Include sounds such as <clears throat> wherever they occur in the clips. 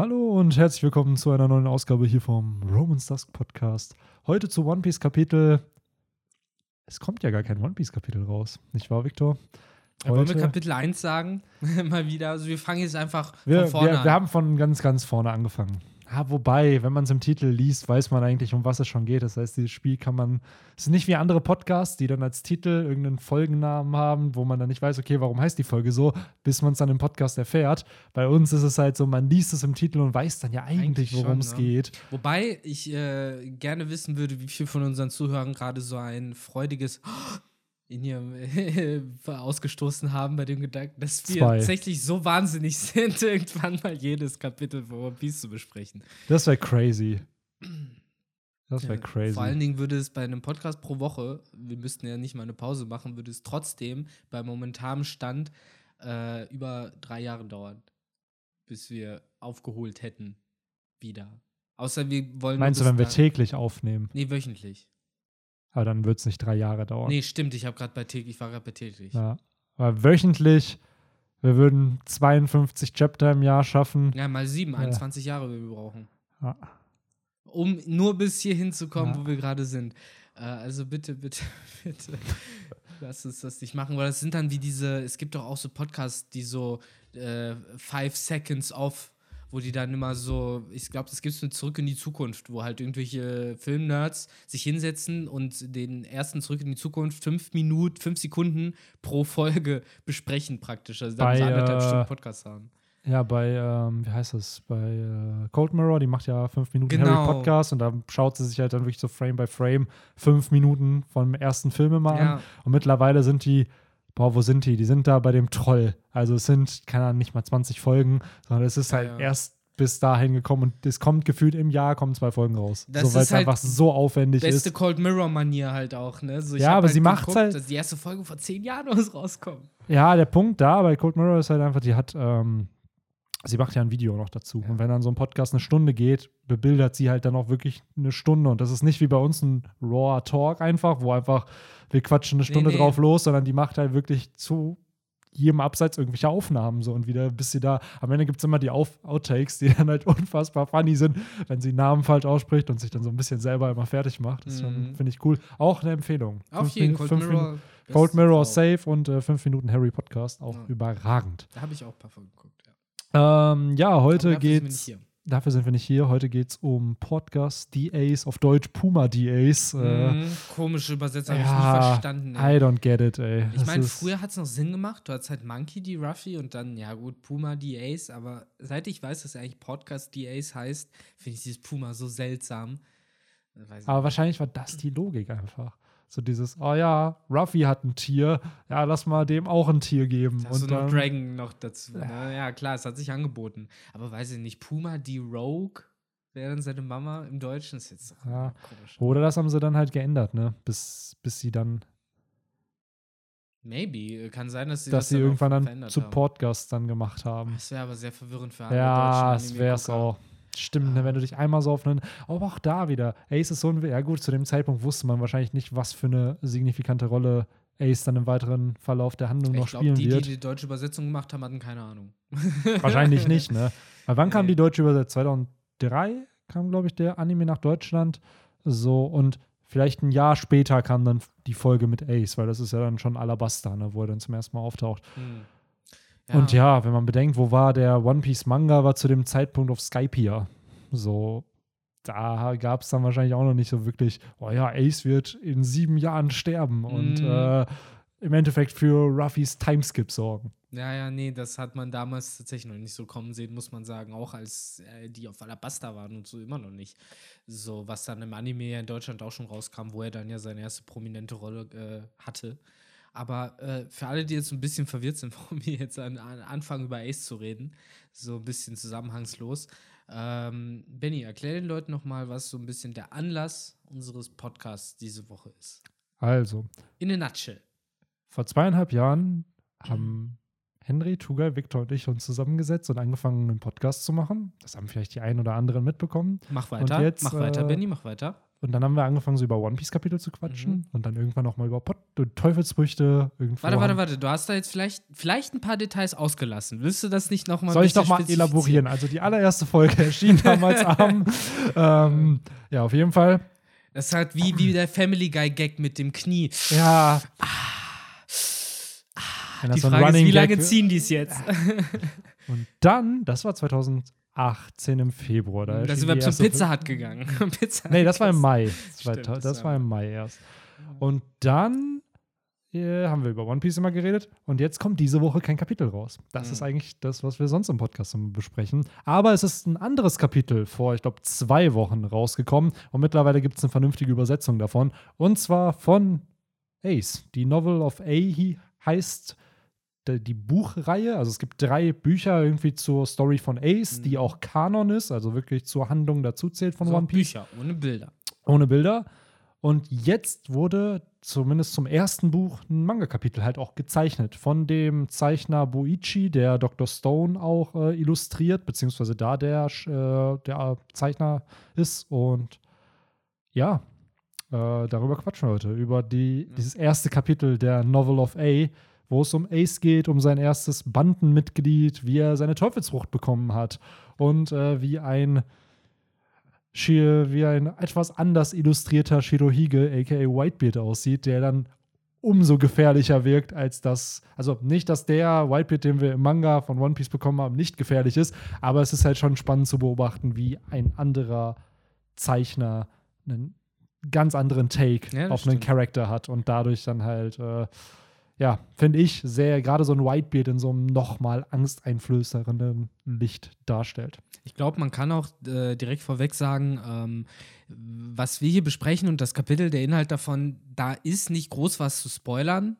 Hallo und herzlich willkommen zu einer neuen Ausgabe hier vom Romans Dusk Podcast. Heute zu One Piece Kapitel. Es kommt ja gar kein One Piece Kapitel raus, nicht wahr, Victor? Ja, wollen wir Kapitel 1 sagen? <laughs> Mal wieder. Also wir fangen jetzt einfach wir, von vorne wir, an. Wir haben von ganz, ganz vorne angefangen. Ja, wobei, wenn man es im Titel liest, weiß man eigentlich, um was es schon geht. Das heißt, dieses Spiel kann man. Es ist nicht wie andere Podcasts, die dann als Titel irgendeinen Folgennamen haben, wo man dann nicht weiß, okay, warum heißt die Folge so, bis man es dann im Podcast erfährt. Bei uns ist es halt so, man liest es im Titel und weiß dann ja eigentlich, worum es ja. geht. Wobei ich äh, gerne wissen würde, wie viel von unseren Zuhörern gerade so ein freudiges in ihrem <laughs> äh, ausgestoßen haben bei dem Gedanken, dass wir Zwei. tatsächlich so wahnsinnig <laughs> sind, irgendwann mal jedes Kapitel von One Piece zu besprechen. Das wäre crazy. Das wäre Ja, crazy. Vor allen Dingen würde es bei einem Podcast pro Woche, wir müssten ja nicht mal eine Pause machen, würde es trotzdem bei momentanem Stand äh, über drei Jahre dauern, bis wir aufgeholt hätten. Wieder. Außer wir wollen. Meinst du, wenn wir täglich aufnehmen? Nee, wöchentlich. Aber dann wird es nicht drei Jahre dauern. Nee, stimmt, ich habe gerade bei täglich, ich war gerade bei täglich. Ja. Aber wöchentlich, wir würden 52 Chapter im Jahr schaffen. Ja, mal sieben, Ja. 21 Jahre wir brauchen. Ja. Um nur bis hier hinzukommen, Ja. wo wir gerade sind. Äh, also bitte, bitte, <laughs> bitte. Lass uns das nicht machen, weil das sind dann wie diese, es gibt doch auch so Podcasts, die so äh, Five Seconds Off, wo die dann immer so, ich glaube, das gibt es mit Zurück in die Zukunft, wo halt irgendwelche Filmnerds sich hinsetzen und den ersten Zurück in die Zukunft fünf Minuten, fünf Sekunden pro Folge <laughs> besprechen praktisch. Also dann Bei, so anderthalb äh, Stunden Podcast haben. Ja, bei, ähm, wie heißt das? Bei äh, Cold Mirror, die macht ja fünf Minuten Genau. Harry Podcast und da schaut sie sich halt dann wirklich so Frame by Frame fünf Minuten vom ersten Film immer an. Ja. Und mittlerweile sind die, boah, wo sind die? Die sind da bei dem Troll. Also es sind, keine Ahnung, nicht mal 20 Folgen, sondern es ist halt ja. erst bis dahin gekommen und es kommt gefühlt im Jahr kommen zwei Folgen raus. Das so, weil es halt einfach so aufwendig Beste ist. Cold Mirror-Manier halt auch, ne? So, Ja, aber sie macht's geguckt, halt- dass Die erste Folge vor zehn Jahren <laughs> muss rauskommen. Ja, der Punkt da bei Cold Mirror ist halt einfach, die hat, ähm, sie macht ja ein Video noch dazu. Ja. Und wenn dann so ein Podcast eine Stunde geht, bebildert sie halt dann auch wirklich eine Stunde. Und das ist nicht wie bei uns ein Raw Talk einfach, wo einfach wir quatschen eine Stunde nee. drauf los, sondern die macht halt wirklich zu jedem Abseits irgendwelche Aufnahmen so und wieder bis sie da, am Ende gibt es immer die Auf Outtakes, die <laughs> dann halt unfassbar funny sind, wenn sie Namen falsch ausspricht und sich dann so ein bisschen selber immer fertig macht. Das Mhm. finde ich cool. Auch eine Empfehlung. Auf Fünf jeden Minu- Cold Mirror. Cold Mirror. Safe und äh, 5 Minuten Harry Podcast, auch Ja. überragend. Da habe ich auch ein paar Folgen geguckt. Ja. Ähm, ja, heute dafür sind geht's. hier. Dafür sind wir nicht hier. Heute geht's um Podcast DAs, auf Deutsch Puma DAs. Äh, Mhm, komische Übersetzung, habe ich ja, nicht verstanden. I Ey. don't get it, ey. Ich Das meine, früher hat es noch Sinn gemacht. Du hattest halt Monkey D. Ruffy und dann, ja gut, Puma D. Ace. Aber seit ich weiß, dass eigentlich Podcast D. Ace heißt, finde ich dieses Puma so seltsam. Aber wahrscheinlich war das die Logik einfach. So dieses, oh ja, Ruffy hat ein Tier, ja, lass mal dem auch ein Tier geben. Hast Und noch dann, Dragon noch dazu? Ne? Ja, klar, es hat sich angeboten. Aber weiß ich nicht, Puma die Rogue wäre dann seine Mama im Deutschen? ist jetzt Ja. komisch. oder das haben sie dann halt geändert, ne? Bis, bis sie dann, Maybe. Kann sein, dass sie dass das sie dann irgendwann dann. Podcasts dann gemacht haben. Das wäre aber sehr verwirrend für alle Ja, deutschen es wäre es auch. Stimmt, ne, wenn du dich einmal so auf einen. Aber auch da wieder. Ace ist so ein. Ja, gut, zu dem Zeitpunkt wusste man wahrscheinlich nicht, was für eine signifikante Rolle Ace dann im weiteren Verlauf der Handlung noch Ich glaube, spielen die, wird. die die deutsche Übersetzung gemacht haben, hatten keine Ahnung. <laughs> Wahrscheinlich nicht, ne? Weil wann kam die deutsche Übersetzung? 2003 kam, glaube ich, der Anime nach Deutschland. So, und vielleicht ein Jahr später kam dann die Folge mit Ace, weil das ist ja dann schon Alabaster, ne, wo er dann zum ersten Mal auftaucht. Und ja, wenn man bedenkt, wo war der One Piece Manga, war zu dem Zeitpunkt auf Skypiea. So, da gab es dann wahrscheinlich auch noch nicht so wirklich, oh ja, Ace wird in sieben Jahren sterben und Mm. äh, im Endeffekt für Ruffys Timeskip sorgen. Ja, ja, nee, das hat man damals tatsächlich noch nicht so kommen sehen, muss man sagen. Auch als äh, die auf Alabasta waren und so immer noch nicht. So, was dann im Anime ja in Deutschland auch schon rauskam, wo er dann ja seine erste prominente Rolle äh, hatte. Aber äh, für alle, die jetzt ein bisschen verwirrt sind, <laughs> warum wir jetzt an, an anfangen, über Ace zu reden, so ein bisschen zusammenhangslos. Ähm, Benny, erklär den Leuten nochmal, was so ein bisschen der Anlass unseres Podcasts diese Woche ist. Also, In a nutshell. vor zweieinhalb Jahren haben Henry, Tugai, Victor und ich uns zusammengesetzt und angefangen, einen Podcast zu machen. Das haben vielleicht die einen oder anderen mitbekommen. Mach weiter, jetzt, mach weiter, äh, Benny, mach weiter. Und dann haben wir angefangen, so über One Piece-Kapitel zu quatschen Mhm. und dann irgendwann noch mal über Pot Teufelsfrüchte. Irgendwo Warte, warte, warte. Du hast da jetzt vielleicht, vielleicht ein paar Details ausgelassen. Willst du das nicht nochmal Soll ich doch mal elaborieren? Also die allererste Folge <laughs> erschien damals <laughs> am. Ähm, ja, auf jeden Fall. Das ist halt wie, wie der Family Guy Gag mit dem Knie. Ja. Wenn das Die so Frage ist, wie lange Gag- ziehen die es jetzt? Und dann, das war 2018 im Februar. Da Da sind wir zum Pizza Hut gegangen. <laughs> Pizza Nee, das war im. Mai. Stimmt, 2000, das das war im Mai erst. Und dann äh, haben wir über One Piece immer geredet. Und jetzt kommt diese Woche kein Kapitel raus. Das Mhm. ist eigentlich das, was wir sonst im Podcast immer besprechen. Aber es ist ein anderes Kapitel vor, ich glaube, zwei Wochen rausgekommen. Und mittlerweile gibt es eine vernünftige Übersetzung davon. Und zwar von Ace. Die Novel of A heißt die Buchreihe. Also es gibt drei Bücher irgendwie zur Story von Ace, die Mhm. auch Kanon ist, also wirklich zur Handlung dazu zählt von So One Piece Bücher, ohne Bilder. ohne Bilder. Und jetzt wurde zumindest zum ersten Buch ein Manga-Kapitel halt auch gezeichnet von dem Zeichner Boichi, der Dr. Stone auch äh, illustriert, beziehungsweise da der, äh, der Zeichner ist. Und ja, äh, darüber quatschen wir heute, über die, dieses erste Kapitel der Novel of A, wo es um Ace geht, um sein erstes Bandenmitglied, wie er seine Teufelsfrucht bekommen hat und äh, wie ein wie ein etwas anders illustrierter Shirohige, aka Whitebeard, aussieht, der dann umso gefährlicher wirkt, als das. Also nicht, dass der Whitebeard, den wir im Manga von One Piece bekommen haben, nicht gefährlich ist, aber es ist halt schon spannend zu beobachten, wie ein anderer Zeichner einen ganz anderen Take Ja, auf einen stimmt. Charakter hat und dadurch dann halt, äh, ja, finde ich, sehr gerade so ein Whitebeard in so einem nochmal angsteinflößernden Licht darstellt. Ich glaube, man kann auch äh, direkt vorweg sagen, ähm, was wir hier besprechen und das Kapitel, der Inhalt davon, da ist nicht groß was zu spoilern.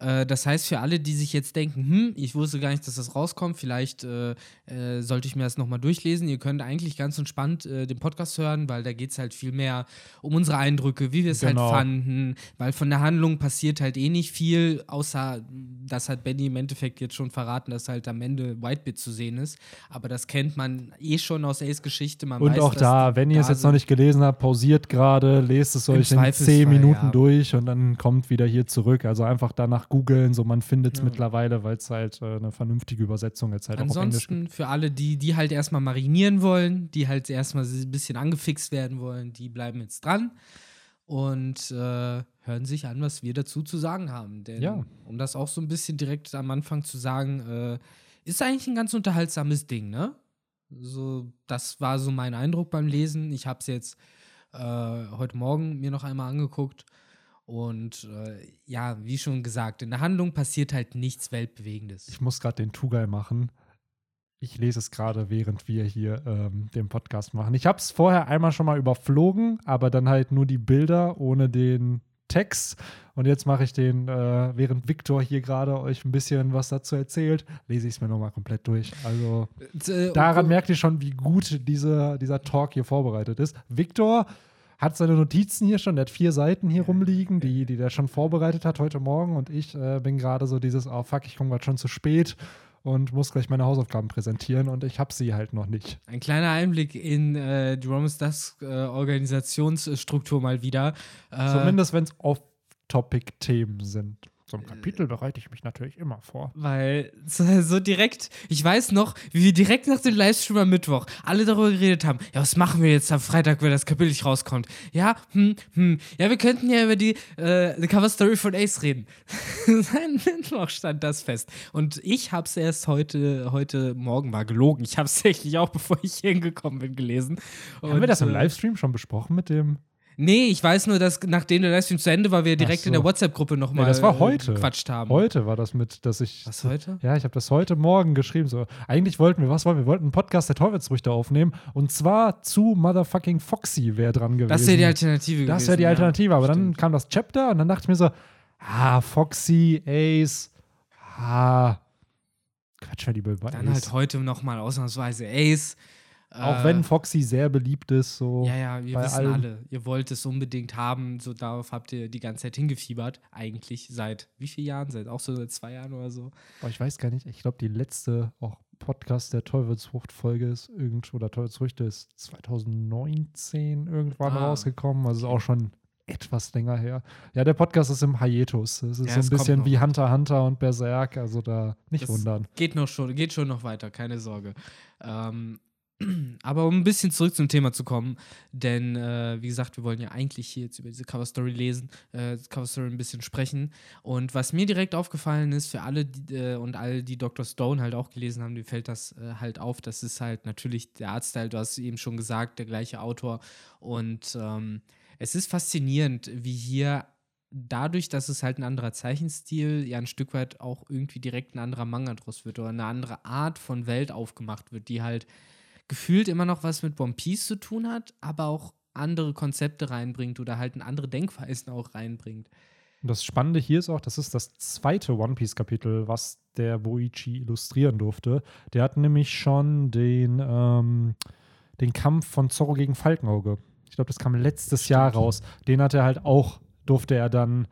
Äh, das heißt, für alle, die sich jetzt denken, hm, ich wusste gar nicht, dass das rauskommt, vielleicht äh, äh, sollte ich mir das nochmal durchlesen. Ihr könnt eigentlich ganz entspannt äh, den Podcast hören, weil da geht es halt viel mehr um unsere Eindrücke, wie wir es Genau. halt fanden, weil von der Handlung passiert halt eh nicht viel, außer das hat Benny im Endeffekt jetzt schon verraten, dass halt am Ende Whitebeard zu sehen ist. Aber das kennt man eh schon aus Ace Geschichte. Man Und weiß, auch da, wenn ihr es jetzt noch nicht gelesen habt, pausiert gerade, lest es euch in zehn Minuten ja. durch und dann kommt wieder hier zurück. Also einfach danach googeln, so man findet es Ja. mittlerweile, weil es halt äh, eine vernünftige Übersetzung jetzt halt auch auf Englisch gibt. Ansonsten für alle, die, die halt erstmal marinieren wollen, die halt erstmal ein bisschen angefixt werden wollen, die bleiben jetzt dran und äh, hören sich an, was wir dazu zu sagen haben. Denn Ja. um das auch so ein bisschen direkt am Anfang zu sagen, äh, ist eigentlich ein ganz unterhaltsames Ding, ne? So, das war so mein Eindruck beim Lesen. Ich habe es jetzt äh, heute Morgen mir noch einmal angeguckt. Und äh, ja, wie schon gesagt, in der Handlung passiert halt nichts Weltbewegendes. Ich muss gerade den Tugai machen. Ich lese es gerade, während wir hier ähm, den Podcast machen. Ich habe es vorher einmal schon mal überflogen, aber dann halt nur die Bilder ohne den Text. Und jetzt mache ich den, äh, während Victor hier gerade euch ein bisschen was dazu erzählt, lese ich es mir nochmal komplett durch. Also Äh, daran merkt ihr schon, wie gut diese, dieser Talk hier vorbereitet ist. Victor hat seine Notizen hier schon, der hat vier Seiten hier rumliegen, die, die der schon vorbereitet hat heute Morgen. Und ich äh, bin gerade so dieses, oh fuck, ich komme gerade schon zu spät und muss gleich meine Hausaufgaben präsentieren und ich habe sie halt noch nicht. Ein kleiner Einblick in äh, Jerome's Dusk äh, Organisationsstruktur mal wieder. Äh, Zumindest wenn es Off-Topic-Themen sind. So ein Kapitel bereite ich mich natürlich immer vor. Weil so, direkt, ich weiß noch, wie wir direkt nach dem Livestream am Mittwoch alle darüber geredet haben, ja, was machen wir jetzt am Freitag, wenn das Kapitel nicht rauskommt? Ja, hm, hm, ja, wir könnten ja über die, äh, die Cover-Story von Ace reden. <laughs> Sein Mittwoch stand das fest. Und ich hab's erst heute, heute Morgen war gelogen. Ich hab's <laughs> tatsächlich auch, bevor ich hier hingekommen bin, gelesen. Haben wir Und, das im äh, Livestream schon besprochen mit dem? Nee, ich weiß nur, dass nachdem der Livestream zu Ende war, wir direkt so. in der WhatsApp-Gruppe nochmal Nee, das war heute. gequatscht haben. Heute war das mit, dass ich. Was heute? Ja, ich habe das heute Morgen geschrieben. So, eigentlich wollten wir, was wollen wir? Wollten einen Podcast der Teufelsfrüchte aufnehmen. Und zwar zu Motherfucking Foxy wäre dran gewesen. Das wäre die Alternative Das gewesen. wäre die ja. Alternative. Aber dann Stimmt. kam das Chapter und dann dachte ich mir so, ah, Foxy, Ace, ah, Quatsch, die Dann Ace. halt heute nochmal ausnahmsweise Ace. Auch Äh, wenn Foxy sehr beliebt ist, so. Ja, ja, wir bei wissen allen. alle. Ihr wollt es unbedingt haben. So darauf habt ihr die ganze Zeit hingefiebert. Eigentlich seit wie vielen Jahren? Seit auch so seit zwei Jahren oder so. Aber ich weiß gar nicht, ich glaube, die letzte auch Podcast der Teufelsfrucht-Folge ist irgend oder Teufelsfrüchte ist 2019 irgendwann Ah, rausgekommen. Also auch schon etwas länger her. Ja, der Podcast ist im Hiatus. Es ist Ja, so ein bisschen wie Hunter Hunter und Berserk. Also da nicht Das wundern. Geht noch schon, geht schon noch weiter, keine Sorge. Ähm, aber um ein bisschen zurück zum Thema zu kommen, denn äh, wie gesagt, wir wollen ja eigentlich hier jetzt über diese Cover Story lesen, äh, Cover Story ein bisschen sprechen. Und was mir direkt aufgefallen ist, für alle die, äh, und alle, die Dr. Stone halt auch gelesen haben, denen fällt das äh, halt auf. Das ist halt natürlich der Artstyle, du hast eben schon gesagt, der gleiche Autor. Und ähm, es ist faszinierend, wie hier dadurch, dass es halt ein anderer Zeichenstil, ja ein Stück weit auch irgendwie direkt ein anderer Manga draus wird oder eine andere Art von Welt aufgemacht wird, die halt gefühlt immer noch was mit One Piece zu tun hat, aber auch andere Konzepte reinbringt oder halt andere Denkweisen auch reinbringt. Und das Spannende hier ist auch, das ist das zweite One Piece-Kapitel, was der Boichi illustrieren durfte. Der hat nämlich schon den, ähm, den Kampf von Zorro gegen Falkenauge. Ich glaube, das kam letztes Jahr raus. Den hat er halt auch, durfte er dann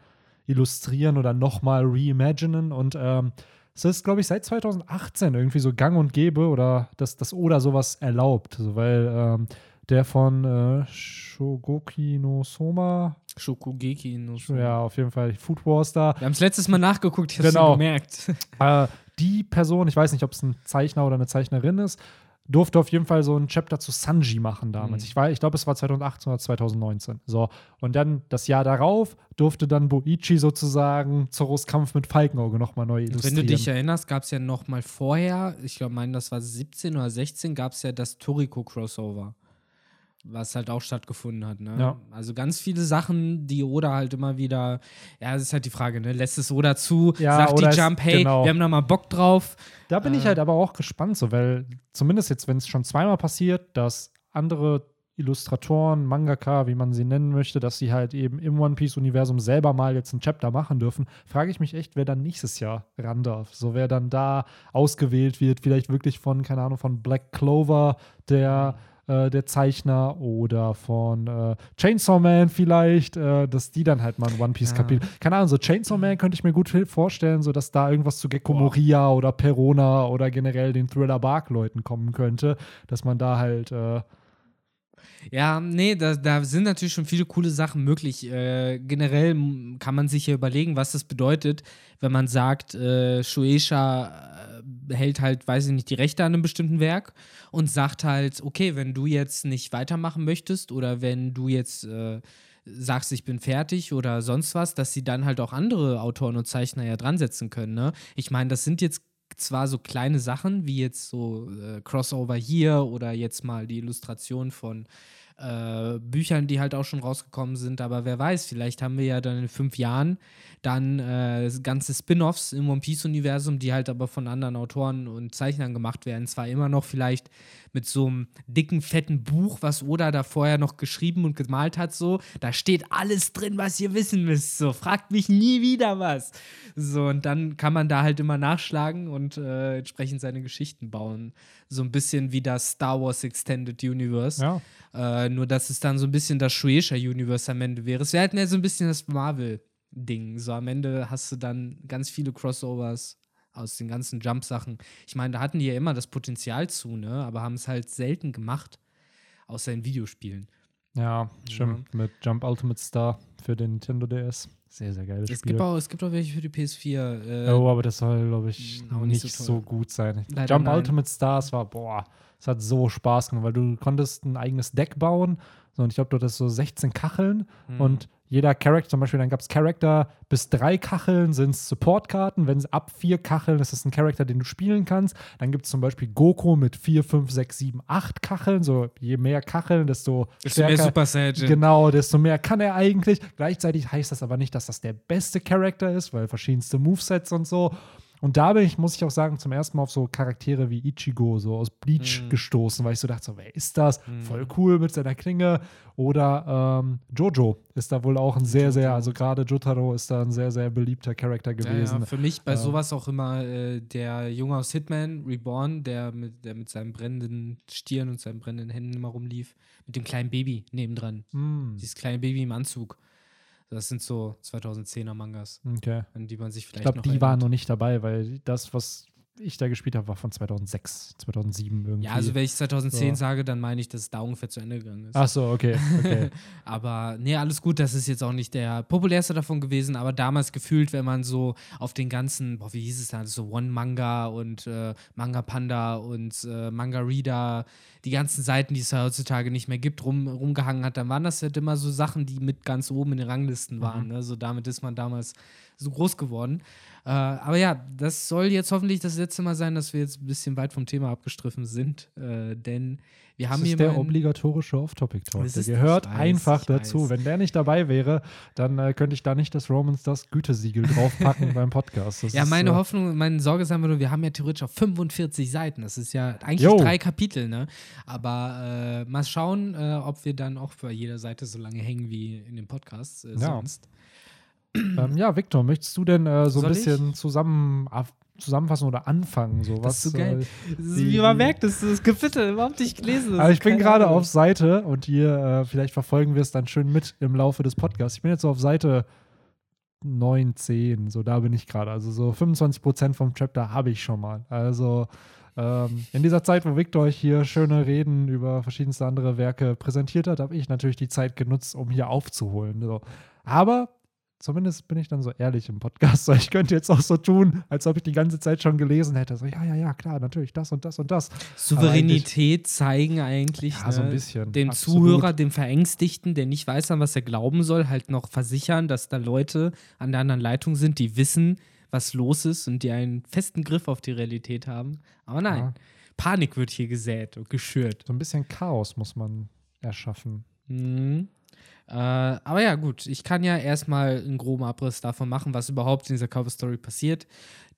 illustrieren oder nochmal reimaginen. Und ähm, es ist, glaube ich, seit 2018 irgendwie so gang und gäbe oder dass das Oda sowas erlaubt. Also, weil ähm, der von äh, Shogoki no Soma, Shokugeki no so. ja, auf jeden Fall Food Wars da. Wir haben es letztes Mal nachgeguckt, ich habe Genau. gemerkt. <laughs> Äh, die Person, ich weiß nicht, ob es ein Zeichner oder eine Zeichnerin ist, durfte auf jeden Fall so ein Chapter zu Sanji machen damals. Mhm. Ich, war- ich glaube, es war 2018 oder 2019. So. Und dann das Jahr darauf durfte dann Boichi sozusagen Zorros Kampf mit Falkenauge nochmal neu Wenn illustrieren. du dich erinnerst, gab es ja noch mal vorher, ich glaube, meine, das war 17 oder 16, gab es ja das Toriko-Crossover, was halt auch stattgefunden hat. Ne? Ja. Also ganz viele Sachen, die Oda halt immer wieder, ja, das ist halt die Frage, ne? lässt es Oda zu, Ja, sagt oder die Jump, hey, genau. wir haben da mal Bock drauf. Da bin ich Äh. halt aber auch gespannt, so, weil zumindest jetzt, wenn es schon zweimal passiert, dass andere Illustratoren, Mangaka, wie man sie nennen möchte, dass sie halt eben im One Piece-Universum selber mal jetzt ein Chapter machen dürfen, frage ich mich echt, wer dann nächstes Jahr ran darf. So, wer dann da ausgewählt wird, vielleicht wirklich von, keine Ahnung, von Black Clover, der, äh, der Zeichner oder von äh, Chainsaw Man vielleicht, äh, dass die dann halt mal ein One Piece-Kapitel. Keine Ahnung, so Chainsaw Man könnte ich mir gut vorstellen, so dass da irgendwas zu Gecko Boah. Moria oder Perona oder generell den Thriller Bark-Leuten kommen könnte, dass man da halt. Äh, Ja, nee, da, da sind natürlich schon viele coole Sachen möglich. Äh, generell kann man sich ja überlegen, was das bedeutet, wenn man sagt, äh, Shueisha äh, hält halt, weiß ich nicht, die Rechte an einem bestimmten Werk und sagt halt, okay, wenn du jetzt nicht weitermachen möchtest oder wenn du jetzt äh, sagst, ich bin fertig oder sonst was, dass sie dann halt auch andere Autoren und Zeichner ja dran setzen können. Ne? Ich meine, das sind jetzt zwar so kleine Sachen wie jetzt so äh, Crossover hier oder jetzt mal die Illustration von äh, Büchern, die halt auch schon rausgekommen sind, aber wer weiß, vielleicht haben wir ja dann in fünf Jahren dann äh, ganze Spin-offs im One Piece-Universum, die halt aber von anderen Autoren und Zeichnern gemacht werden. Zwar immer noch vielleicht mit so einem dicken, fetten Buch, was Oda da vorher noch geschrieben und gemalt hat, so. Da steht alles drin, was ihr wissen müsst. So, fragt mich nie wieder was. So, und dann kann man da halt immer nachschlagen und äh, entsprechend seine Geschichten bauen. So ein bisschen wie das Star Wars Extended Universe. ja. Äh, nur, dass es dann so ein bisschen das Shueisha-Universe am Ende wäre. Es wäre halt mehr so ein bisschen das Marvel-Ding. So am Ende hast du dann ganz viele Crossovers aus den ganzen Jump-Sachen. Ich meine, da hatten die ja immer das Potenzial zu, ne? Aber haben es halt selten gemacht, außer in Videospielen. Ja, stimmt. Mit Jump Ultimate Star für den Nintendo DS. Sehr, sehr geiles Es Spiel. gibt, auch, es gibt auch welche für die PS4. Äh, oh, aber das soll, glaube ich, auch nicht, so so, gut sein. Leider Jump nein. Ultimate Stars war, boah, es hat so Spaß gemacht, weil du konntest ein eigenes Deck bauen. So, und ich glaube, du hattest so 16 Kacheln hm. und jeder Charakter, zum Beispiel, dann gab es Charakter bis drei Kacheln sind Support-Karten. Wenn es ab vier Kacheln ist es ein Charakter, den du spielen kannst. Dann gibt es zum Beispiel Goku mit vier, fünf, sechs, sieben, acht Kacheln. So je mehr Kacheln, desto Desto mehr. Super Saiyajin. Genau, desto mehr kann er eigentlich. Gleichzeitig heißt das aber nicht, dass das der beste Charakter ist, weil verschiedenste Movesets und so. Und da bin ich, muss ich auch sagen, zum ersten Mal auf so Charaktere wie Ichigo, so aus Bleach Mhm. gestoßen, weil ich so dachte, so, wer ist das? Mhm. Voll cool mit seiner Klinge. Oder ähm, Jojo ist da wohl auch ein sehr, sehr, also gerade Jotaro ist da ein sehr, sehr beliebter Charakter Ja, gewesen. ja, für mich bei Ähm. sowas auch immer äh, der Junge aus Hitman, Reborn, der mit, der mit seinem brennenden Stirn und seinen brennenden Händen immer rumlief, mit dem kleinen Baby nebendran. Hm, Dieses kleine Baby im Anzug. Das sind so 2010er Mangas, okay. an die man sich Ich vielleicht glaube, noch die erinnert. waren noch nicht dabei, weil das, was ich da gespielt habe, war von 2006, 2007 irgendwie. Ja, also wenn ich 2010 So. sage, dann meine ich, dass es da ungefähr zu Ende gegangen ist. Ach so, okay. okay. <laughs> aber nee, alles gut, das ist jetzt auch nicht der populärste davon gewesen, aber damals gefühlt, wenn man so auf den ganzen, boah, wie hieß es da, so One Manga und äh, Manga Panda und äh, Manga Reader, die ganzen Seiten, die es heutzutage nicht mehr gibt, rum, rumgehangen hat, dann waren das halt immer so Sachen, die mit ganz oben in den Ranglisten waren. Mhm. Ne? So damit ist man damals so groß geworden. Äh, aber ja, das soll jetzt hoffentlich das letzte Mal sein, dass wir jetzt ein bisschen weit vom Thema abgestriffen sind, äh, denn wir Das haben hier ist der obligatorische Off-Topic-Talk. Das Der gehört weiß, einfach dazu. weiß. Wenn der nicht dabei wäre, dann äh, könnte ich da nicht das Romans das Gütesiegel draufpacken <laughs> beim Podcast. Das Ja, ist, meine äh, Hoffnung, meine Sorge ist einfach nur, wir haben ja theoretisch auf 45 Seiten. Das ist ja eigentlich Jo. drei Kapitel, ne? Aber äh, mal schauen, äh, ob wir dann auch bei jeder Seite so lange hängen wie in dem Podcast äh, Ja. <clears throat> Ähm, ja, Victor, möchtest du denn äh, so ein Soll ich? bisschen zusammen, ab- zusammenfassen oder anfangen? So, Das ist so geil. Äh, Wie man merkt, das ist das Kapitel überhaupt nicht gelesen. Das also ist ich bin gerade auf Seite und ihr, äh, vielleicht verfolgen wir es dann schön mit im Laufe des Podcasts. Ich bin jetzt so auf Seite 9, 10, so da bin ich gerade. Also so 25 Prozent vom Chapter habe ich schon mal. Also ähm, in dieser Zeit, wo Victor euch hier schöne Reden über verschiedenste andere Werke präsentiert hat, habe ich natürlich die Zeit genutzt, um hier aufzuholen. So. Aber zumindest bin ich dann so ehrlich im Podcast. <laughs> So, ich könnte jetzt auch so tun, als ob ich die ganze Zeit schon gelesen hätte. So, ja, ja, ja, klar, natürlich, das und das und das. Souveränität zeigen eigentlich Ja, so ein ne, bisschen. dem Absolut. Zuhörer, dem Verängstigten, der nicht weiß, an was er glauben soll, halt noch versichern, dass da Leute an der anderen Leitung sind, die wissen, was los ist und die einen festen Griff auf die Realität haben. Aber nein, Ja. Panik wird hier gesät und geschürt. So ein bisschen Chaos muss man erschaffen. Mhm. Äh, aber ja, gut, ich kann ja erstmal einen groben Abriss davon machen, was überhaupt in dieser Cover Story passiert.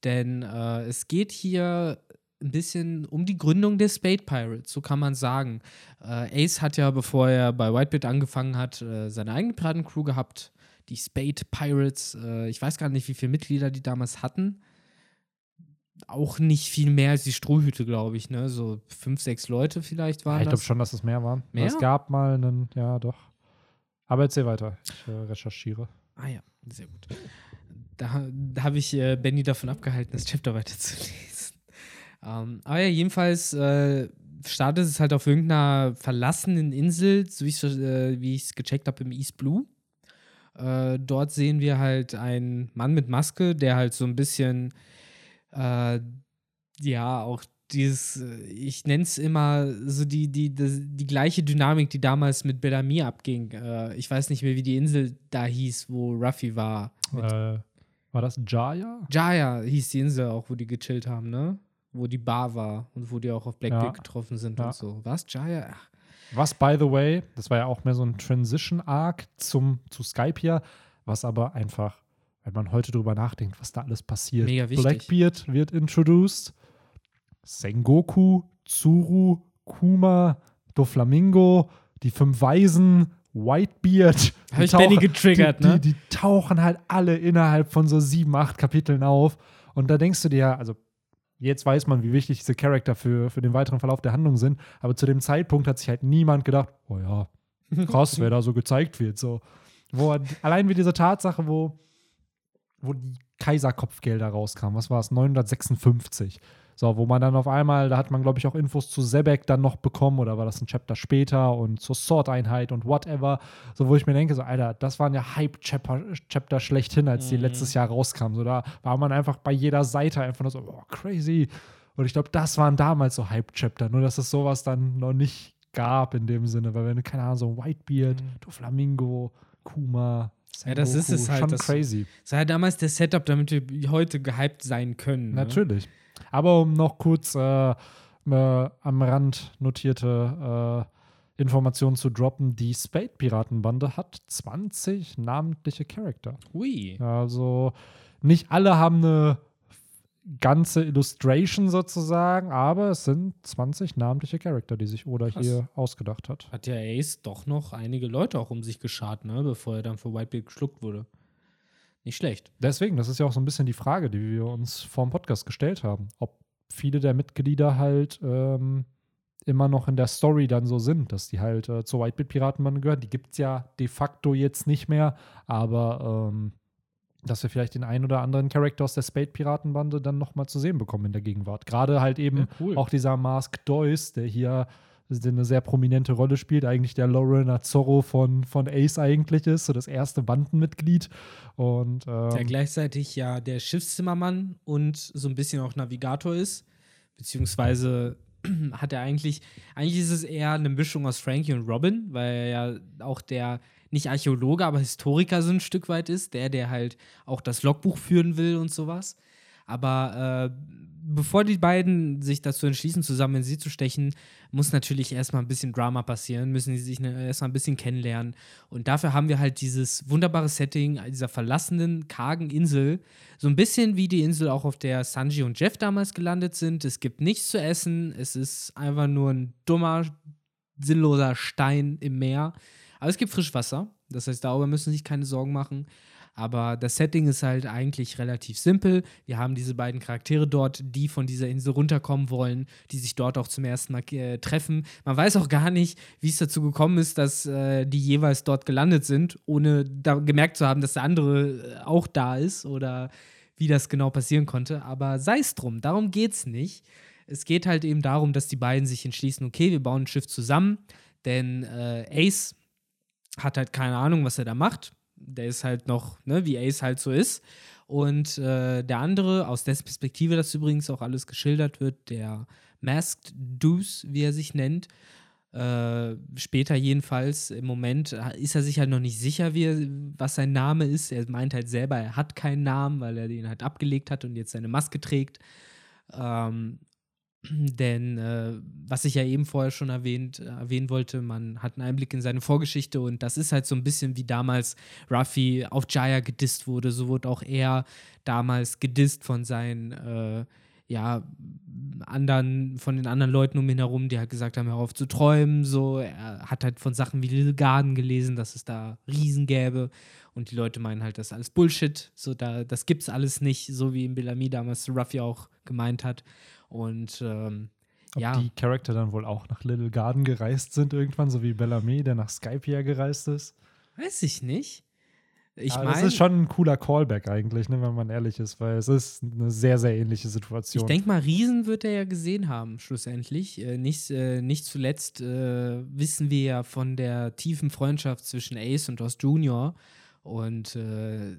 Denn äh, es geht hier ein bisschen um die Gründung der Spade Pirates, so kann man sagen. Äh, Ace hat ja, bevor er bei Whitebeard angefangen hat, äh, seine eigene Piratencrew gehabt, die Spade Pirates. Äh, ich weiß gar nicht, wie viele Mitglieder die damals hatten. Auch nicht viel mehr als die Strohhüte, glaube ich, ne? So fünf, sechs Leute vielleicht Ja, waren ich glaube schon, dass es mehr waren. Mehr? Es gab mal einen, ja, doch. Aber erzähl weiter. Ich äh, recherchiere. Ah ja, sehr gut. Da, da habe ich äh, Benny davon abgehalten, das Chapter weiterzulesen. <laughs> Ähm, aber ja, jedenfalls äh, startet es halt auf irgendeiner verlassenen Insel, so wie ich es äh, ich's gecheckt habe im East Blue. Äh, dort sehen wir halt einen Mann mit Maske, der halt so ein bisschen, äh, ja, auch dieses, äh, ich nenne es immer so die, die, die, die gleiche Dynamik, die damals mit Bellamy abging. Äh, ich weiß nicht mehr, wie die Insel da hieß, wo Ruffy war. Äh, war das Jaya? Jaya hieß die Insel auch, wo die gechillt haben, ne? Wo die Bar war und wo die auch auf Blackbeard Ja. getroffen sind Ja. und so. Was? Jaya? Ach, Was, by the way, das war ja auch mehr so ein Transition-Arc zum, zu Skype hier, was aber einfach, wenn man heute drüber nachdenkt, was da alles passiert. Mega wichtig. Blackbeard wird introduced, Sengoku, Tsuru, Kuma, Doflamingo, die fünf Weisen, Whitebeard. Hab Die ich Benny getriggert, die, ne? Die, die tauchen halt alle innerhalb von so sieben, acht Kapiteln auf. Und da denkst du dir, also jetzt weiß man, wie wichtig diese Charakter für, für den weiteren Verlauf der Handlung sind. Aber zu dem Zeitpunkt hat sich halt niemand gedacht, oh ja, krass, wer da so gezeigt wird. So. Wo, allein wie diese Tatsache, wo, wo die Kaiserkopfgelder rauskamen, was war es, 956. So, wo man dann auf einmal, da hat man, glaube ich, auch Infos zu Sebek dann noch bekommen, oder war das ein Chapter später und zur Sword-Einheit und whatever. So, wo ich mir denke, so, Alter, das waren ja Hype-Chapter Chapter schlechthin, als die Mhm. letztes Jahr rauskamen. So, da war man einfach bei jeder Seite einfach nur so, oh, crazy. Und ich glaube, das waren damals so Hype-Chapter, nur dass es sowas dann noch nicht gab in dem Sinne, weil wenn du, keine Ahnung, so Whitebeard, Mhm. Doflamingo, Kuma, Ja, das ist es halt, Schon das- crazy. Das war ja damals der Setup, damit wir heute gehypt sein können. Ne? Aber um noch kurz äh, äh, am Rand notierte äh, Informationen zu droppen, die Spade-Piratenbande hat 20 namentliche Charakter. Ui. Also nicht alle haben eine ganze Illustration sozusagen, aber es sind 20 namentliche Charakter, die sich Oda Krass. hier ausgedacht hat. Hat ja Ace doch noch einige Leute auch um sich geschart, ne? Bevor er dann für Whitebeard geschluckt wurde. Nicht schlecht. Deswegen, das ist ja auch so ein bisschen die Frage, die wir uns vor dem Podcast gestellt haben, ob viele der Mitglieder halt ähm, immer noch in der Story dann so sind, dass die halt äh, zur Whitebeard-Piratenbande gehören. Die gibt es ja de facto jetzt nicht mehr, aber ähm, dass wir vielleicht den einen oder anderen Charakter aus der Spade-Piratenbande dann nochmal zu sehen bekommen in der Gegenwart. Gerade halt eben Ja, cool. auch dieser Mask Doyce, der hier eine sehr prominente Rolle spielt, eigentlich der Lorena Zorro von, von Ace eigentlich ist, so das erste Bandenmitglied. Und ähm, Der gleichzeitig ja der Schiffszimmermann und so ein bisschen auch Navigator ist. Beziehungsweise <clears throat> hat er eigentlich, eigentlich ist es eher eine Mischung aus Frankie und Robin, weil er ja auch der, nicht Archäologe, aber Historiker so ein Stück weit ist, der, der halt auch das Logbuch führen will und sowas. Aber äh, bevor die beiden sich dazu entschließen, zusammen in sie zu stechen, muss natürlich erstmal ein bisschen Drama passieren, müssen sie sich ne, erstmal ein bisschen kennenlernen. Und dafür haben wir halt dieses wunderbare Setting dieser verlassenen, kargen Insel. So ein bisschen wie die Insel auch, auf der Sanji und Jeff damals gelandet sind. Es gibt nichts zu essen, es ist einfach nur ein dummer, sinnloser Stein im Meer. Aber es gibt Frischwasser. Das heißt, darüber müssen Sie sich keine Sorgen machen. Aber das Setting ist halt eigentlich relativ simpel. Wir haben diese beiden Charaktere dort, die von dieser Insel runterkommen wollen, die sich dort auch zum ersten Mal äh, treffen. Man weiß auch gar nicht, wie es dazu gekommen ist, dass äh, die jeweils dort gelandet sind, ohne da gemerkt zu haben, dass der andere äh, auch da ist oder wie das genau passieren konnte. Aber sei es drum, darum geht es nicht. Es geht halt eben darum, dass die beiden sich entschließen, okay, wir bauen ein Schiff zusammen, denn äh, Ace hat halt keine Ahnung, was er da macht. Der ist halt noch, ne, wie Ace halt so ist. Und äh, der andere, aus dessen Perspektive das übrigens auch alles geschildert wird, der Masked Deuce, wie er sich nennt, äh, später jedenfalls, im Moment äh, ist er sich halt noch nicht sicher, wie er, was sein Name ist. Er meint halt selber, er hat keinen Namen, weil er den halt abgelegt hat und jetzt seine Maske trägt. Ähm, <clears throat> denn äh, was ich ja eben vorher schon erwähnt, äh, erwähnen wollte, man hat einen Einblick in seine Vorgeschichte und das ist halt so ein bisschen wie damals Ruffy auf Jaya gedisst wurde. So wurde auch er damals gedisst von seinen äh, ja, anderen, von den anderen Leuten um ihn herum, die halt gesagt haben, hör auf zu träumen. So, er hat halt von Sachen wie Little Garden gelesen, dass es da Riesen gäbe. Und die Leute meinen halt, das ist alles Bullshit. So, da, das gibt's alles nicht, so wie in Bellamy damals Ruffy auch gemeint hat. Und ähm, ob ja. die Charakter dann wohl auch nach Little Garden gereist sind irgendwann, so wie Bellamy, der nach Skypiea gereist ist. Weiß ich nicht. Ich meine, das ist schon ein cooler Callback eigentlich, ne, wenn man ehrlich ist, weil es ist eine sehr, sehr ähnliche Situation. ich denke mal, Riesen wird er ja gesehen haben, schlussendlich. Äh, nicht, äh, nicht zuletzt äh, wissen wir ja von der tiefen Freundschaft zwischen Ace und Oz Junior. Und äh,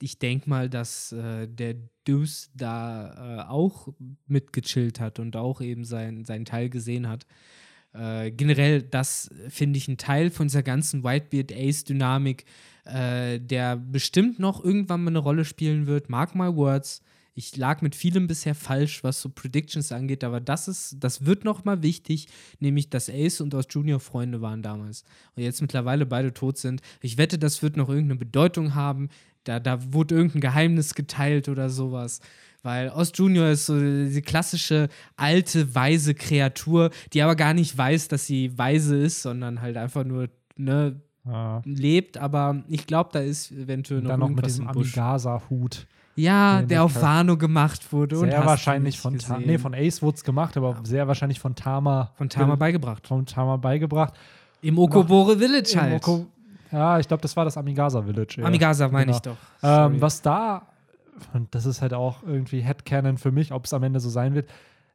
ich denke mal, dass äh, der Deuce da äh, auch mitgechillt hat und auch eben sein, seinen Teil gesehen hat. Äh, generell, das finde ich ein Teil von dieser ganzen Whitebeard-Ace-Dynamik, äh, der bestimmt noch irgendwann mal eine Rolle spielen wird. Mark my words. Ich lag mit vielem bisher falsch, was so Predictions angeht, aber das ist, das wird noch mal wichtig, nämlich dass Ace und Oz Junior Freunde waren damals und jetzt mittlerweile beide tot sind. Ich wette, das wird noch irgendeine Bedeutung haben. Da, da wurde irgendein Geheimnis geteilt oder sowas. Weil Oz Junior ist so die klassische alte, weise Kreatur, die aber gar nicht weiß, dass sie weise ist, sondern halt einfach nur ne, ja. lebt. Aber ich glaube, da ist eventuell noch dann noch mit diesem. Amigasa-Hut. Ja, der auf Wano gemacht wurde. Sehr wahrscheinlich von, Ta nee, von Ace wurde es gemacht, aber sehr wahrscheinlich von Tama, Von Tama ge- beigebracht. von Tama beigebracht. Im Okobore Village halt. Oko- ja, ich glaube, das war das Amigasa Village. eher. Amigasa meine Genau. ich doch. Ähm, was da, und das ist halt auch irgendwie Headcanon für mich, ob es am Ende so sein wird,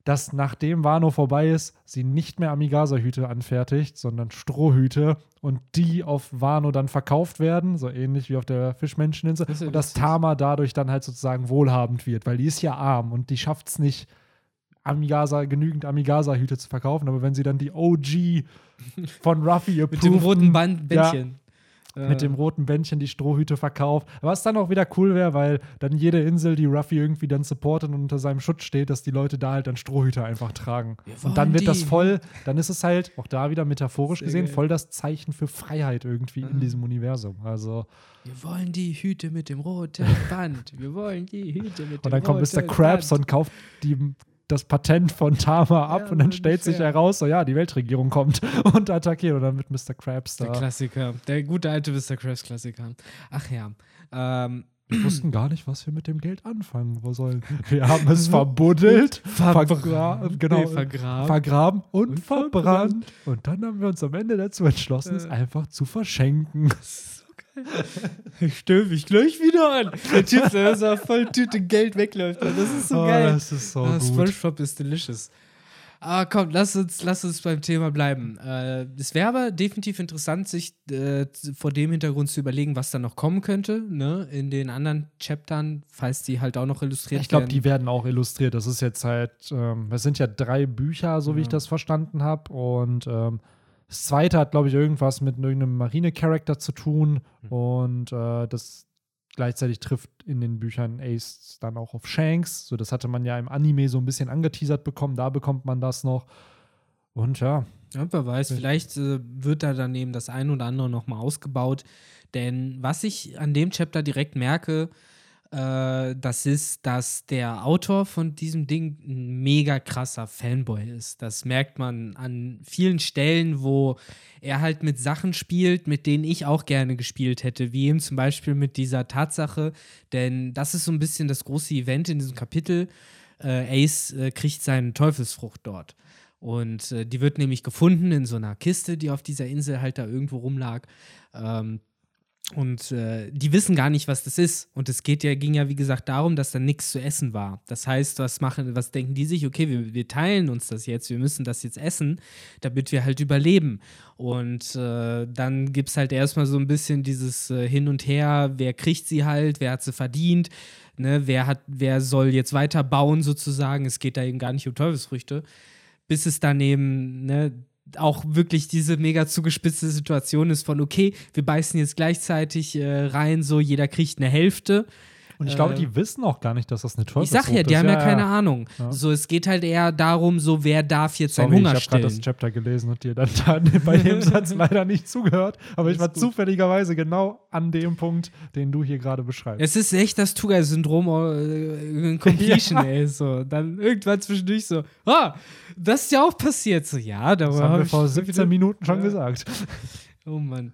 dass nachdem Wano vorbei ist, sie nicht mehr Amigasa-Hüte anfertigt, sondern Strohhüte und die auf Wano dann verkauft werden, so ähnlich wie auf der Fischmenscheninsel. Das ja und dass. Tama dadurch dann halt sozusagen wohlhabend wird, weil die ist ja arm und die schafft es nicht, Amigasa, genügend Amigasa-Hüte zu verkaufen. Aber wenn sie dann die OG von Ruffy <laughs> mit dem roten Band Ja, Bändchen. Äh, mit dem roten Bändchen die Strohhüte verkauft. Was dann auch wieder cool wäre, weil dann jede Insel, die Ruffy irgendwie dann supportet und unter seinem Schutz steht, dass die Leute da halt dann Strohhüte einfach tragen. Wir Und dann wird das die. voll, dann ist es halt, auch da wieder metaphorisch Sehr gesehen, geil. voll das Zeichen für Freiheit irgendwie in Mhm. diesem Universum. Also, Wir wollen die Hüte mit dem roten Band. Wir wollen die Hüte mit dem und dann kommt Mr. roten Krabs Band. und kauft die, das Patent von Tama ab Ja, und dann stellt sich ungefähr. heraus, so ja, die Weltregierung kommt <laughs> und attackiert und dann wird Mr. Krabs Der da. Klassiker. Der gute alte Mr. Krabs Klassiker. Ach ja. Ähm, Wir <clears throat> wussten gar nicht, was wir mit dem Geld anfangen sollen. Wir haben es <laughs> verbuddelt, vergra genau, Nee, vergraben. vergraben und, Und verbrannt. Und dann haben wir uns am Ende dazu entschlossen, es Äh. einfach zu verschenken. <laughs> Ich stell mich gleich wieder an. Der Typ, der so voll Tüte Geld wegläuft. Das ist so Oh, geil. das ist so Ah, gut. SpongeBob ist delicious. Ah, komm, lass uns, lass uns beim Thema bleiben. Äh, es wäre aber definitiv interessant, sich äh, vor dem Hintergrund zu überlegen, was da noch kommen könnte, ne? In den anderen Chaptern, falls die halt auch noch illustriert Ich glaube, werden. die werden auch illustriert. Das ist jetzt halt, ähm, es sind ja drei Bücher, so wie ich Ja. das verstanden habe. Und ähm, das zweite hat, glaube ich, irgendwas mit irgendeinem Marine-Charakter zu tun. Mhm. Und äh, das gleichzeitig trifft in den Büchern Ace dann auch auf Shanks. So, das hatte man ja im Anime so ein bisschen angeteasert bekommen. Da bekommt man das noch. Und ja, Ja, wer weiß, vielleicht äh, wird da dann eben das ein oder andere nochmal ausgebaut. Denn was ich an dem Chapter direkt merke, äh, das ist, dass der Autor von diesem Ding ein mega krasser Fanboy ist. Das merkt man an vielen Stellen, wo er halt mit Sachen spielt, mit denen ich auch gerne gespielt hätte, wie eben zum Beispiel mit dieser Tatsache, denn das ist so ein bisschen das große Event in diesem Kapitel. Äh, Ace äh, kriegt seine Teufelsfrucht dort. Und äh, die wird nämlich gefunden in so einer Kiste, die auf dieser Insel halt da irgendwo rumlag. Ähm, und äh, die wissen gar nicht, was das ist. Und es geht ja, ging ja, wie gesagt, darum, dass da nichts zu essen war. Das heißt, was machen, was denken die sich? Okay, wir, wir teilen uns das jetzt, wir müssen das jetzt essen, damit wir halt überleben. Und äh, dann gibt es halt erstmal so ein bisschen dieses äh, Hin und Her, wer kriegt sie halt, wer hat sie verdient, ne, wer hat, wer soll jetzt weiter bauen sozusagen. Es geht da eben gar nicht um Teufelsfrüchte. Bis es dann eben, ne, auch wirklich diese mega zugespitzte Situation ist von, okay, wir beißen jetzt gleichzeitig äh, rein, so jeder kriegt eine Hälfte. Und ich glaube, Äh, die wissen auch gar nicht, dass das eine Ich Teufelsfrucht sag ja, die ist. haben ja, keine Ahnung. Ja. So, es geht halt eher darum, so, wer darf jetzt Sorry, seinen Hunger ich habe gerade stillen. das Chapter gelesen und dir dann <laughs> da bei dem <laughs> Satz leider nicht zugehört. Aber ich war gut. zufälligerweise genau an dem Punkt, den du hier gerade beschreibst. Es ist echt das Tugai-Syndrom äh, in Completion, Ja. <laughs> ey. So. Dann irgendwann zwischendurch so, ah, das ist ja auch passiert. So, ja, das darüber haben hab wir ich vor schon 17 wieder- Minuten schon Ja. gesagt. Oh Mann.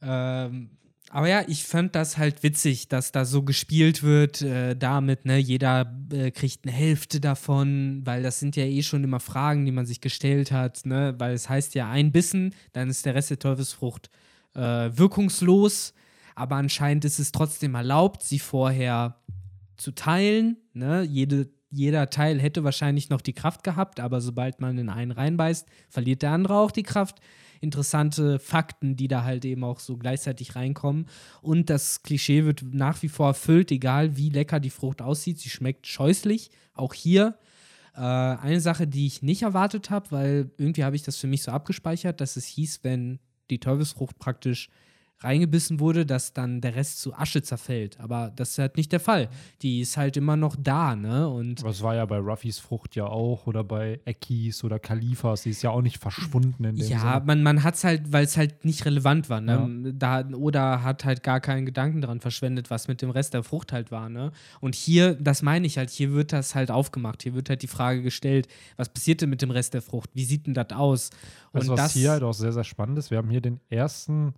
Ähm, aber ja, ich fand das halt witzig, dass da so gespielt wird äh, damit, ne, jeder äh, kriegt eine Hälfte davon, weil das sind ja eh schon immer Fragen, die man sich gestellt hat, ne, weil es heißt ja ein Bissen, dann ist der Rest der Teufelsfrucht äh, wirkungslos, aber anscheinend ist es trotzdem erlaubt, sie vorher zu teilen, ne, jede jeder Teil hätte wahrscheinlich noch die Kraft gehabt, aber sobald man in einen reinbeißt, verliert der andere auch die Kraft interessante Fakten, die da halt eben auch so gleichzeitig reinkommen. Und das Klischee wird nach wie vor erfüllt, egal wie lecker die Frucht aussieht. Sie schmeckt scheußlich, auch hier. Äh, eine Sache, die ich nicht erwartet habe, weil irgendwie habe ich das für mich so abgespeichert, dass es hieß, wenn die Teufelsfrucht praktisch reingebissen wurde, dass dann der Rest zu Asche zerfällt. Aber das ist halt nicht der Fall. Die ist halt immer noch da, ne? Und Aber es war ja bei Ruffys Frucht ja auch oder bei Ekis oder Kalifas. Die ist ja auch nicht verschwunden in dem Ja, Sinne. man, man hat es halt, weil es halt nicht relevant war, ne? Da, oder hat halt gar keinen Gedanken daran verschwendet, was mit dem Rest der Frucht halt war, ne? Und hier, das meine ich halt, hier wird das halt aufgemacht. Hier wird halt die Frage gestellt, was passiert denn mit dem Rest der Frucht? Wie sieht denn das aus? Und was das, hier halt auch sehr, sehr spannend ist? Wir haben hier den ersten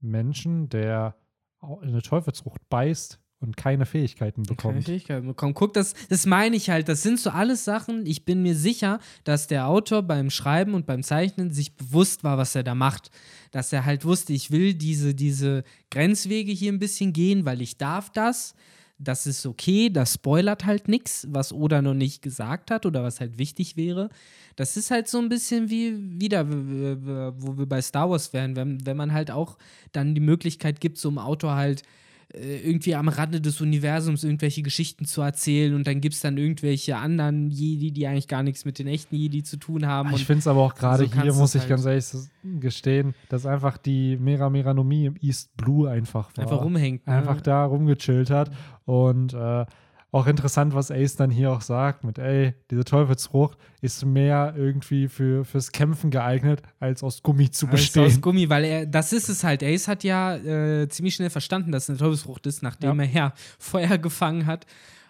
Menschen, der au- eine Teufelsfrucht beißt und keine Fähigkeiten keine bekommt. Fähigkeiten bekommen. Guck, das, das meine ich halt. Das sind so alles Sachen. Ich bin mir sicher, dass der Autor beim Schreiben und beim Zeichnen sich bewusst war, was er da macht. Dass er halt wusste, ich will diese, diese Grenzwege hier ein bisschen gehen, weil ich darf das. Das ist okay, das spoilert halt nichts, was Oda noch nicht gesagt hat oder was halt wichtig wäre. Das ist halt so ein bisschen wie wieder, wo wir bei Star Wars wären, wenn, wenn man halt auch dann die Möglichkeit gibt, so einem Autor halt äh, irgendwie am Rande des Universums irgendwelche Geschichten zu erzählen und dann gibt es dann irgendwelche anderen Jedi, die eigentlich gar nichts mit den echten Jedi zu tun haben. Ich finde es aber auch gerade so hier, muss ich halt- ganz ehrlich gestehen, dass einfach die Mera Meranomie im East Blue einfach war. einfach rumhängt. Ne? Einfach da rumgechillt hat. Und äh, auch interessant, was Ace dann hier auch sagt: mit, ey, diese Teufelsfrucht ist mehr irgendwie für, fürs Kämpfen geeignet, als aus Gummi zu bestehen. aus Gummi, weil er, das ist es halt. Ace hat ja äh, ziemlich schnell verstanden, dass es eine Teufelsfrucht ist, nachdem Ja. er ja Feuer gefangen hat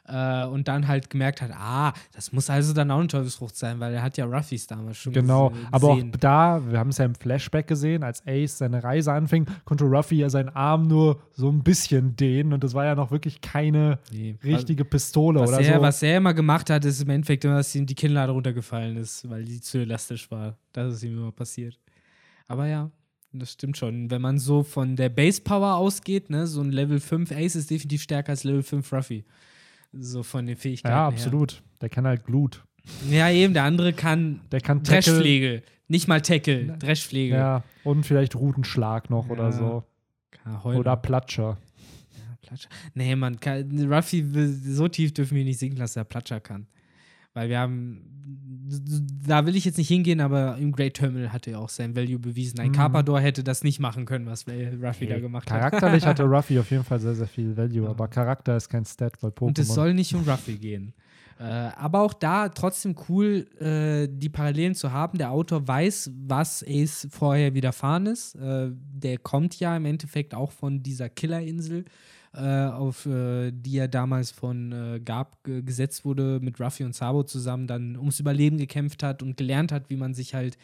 äh, und dann halt gemerkt hat, ah, das muss also dann auch eine Teufelsfrucht sein, weil er hat ja Ruffys damals schon Genau, ges- aber auch gesehen. da, wir haben es ja im Flashback gesehen, als Ace seine Reise anfing, konnte Ruffy ja seinen Arm nur so ein bisschen dehnen und das war ja noch wirklich keine Nee. richtige Pistole was oder er, so. Was er immer gemacht hat, ist im Endeffekt immer, dass ihm die Kinnlade runtergefallen ist, weil die zu elastisch war. Das ist ihm immer passiert. Aber ja, das stimmt schon. Wenn man so von der Base Power ausgeht, ne, so ein Level 5 Ace ist definitiv stärker als Level 5 Ruffy. So von den Fähigkeiten. Ja, her. absolut. Der kann halt Glut. Ja, eben, der andere kann Der kann Tackle. Dreschflegel. Nicht mal Tackle, Dreschflegel. Ja, und vielleicht Rutenschlag noch Ja. oder so. Oder Platscher. Ja, Platscher. Nee, man, kann, Ruffy, so tief dürfen wir nicht sinken, dass er Platscher kann. Weil wir haben, da will ich jetzt nicht hingehen, aber im Great Terminal hat er auch sein Value bewiesen. Ein Mhm. Carpador hätte das nicht machen können, was Ruffy da gemacht hat. Charakterlich hatte <laughs> Ruffy auf jeden Fall sehr, sehr viel Value, aber Charakter ist kein Stat bei Pokémon. Und es soll nicht um Ruffy gehen. <laughs> Äh, aber auch da trotzdem cool, äh, die Parallelen zu haben. Der Autor weiß, was Ace vorher widerfahren ist. Äh, der kommt ja im Endeffekt auch von dieser Killerinsel, äh, auf äh, die er damals von äh, Gab ge- gesetzt wurde, mit Ruffy und Sabo zusammen, dann ums Überleben gekämpft hat und gelernt hat, wie man sich halt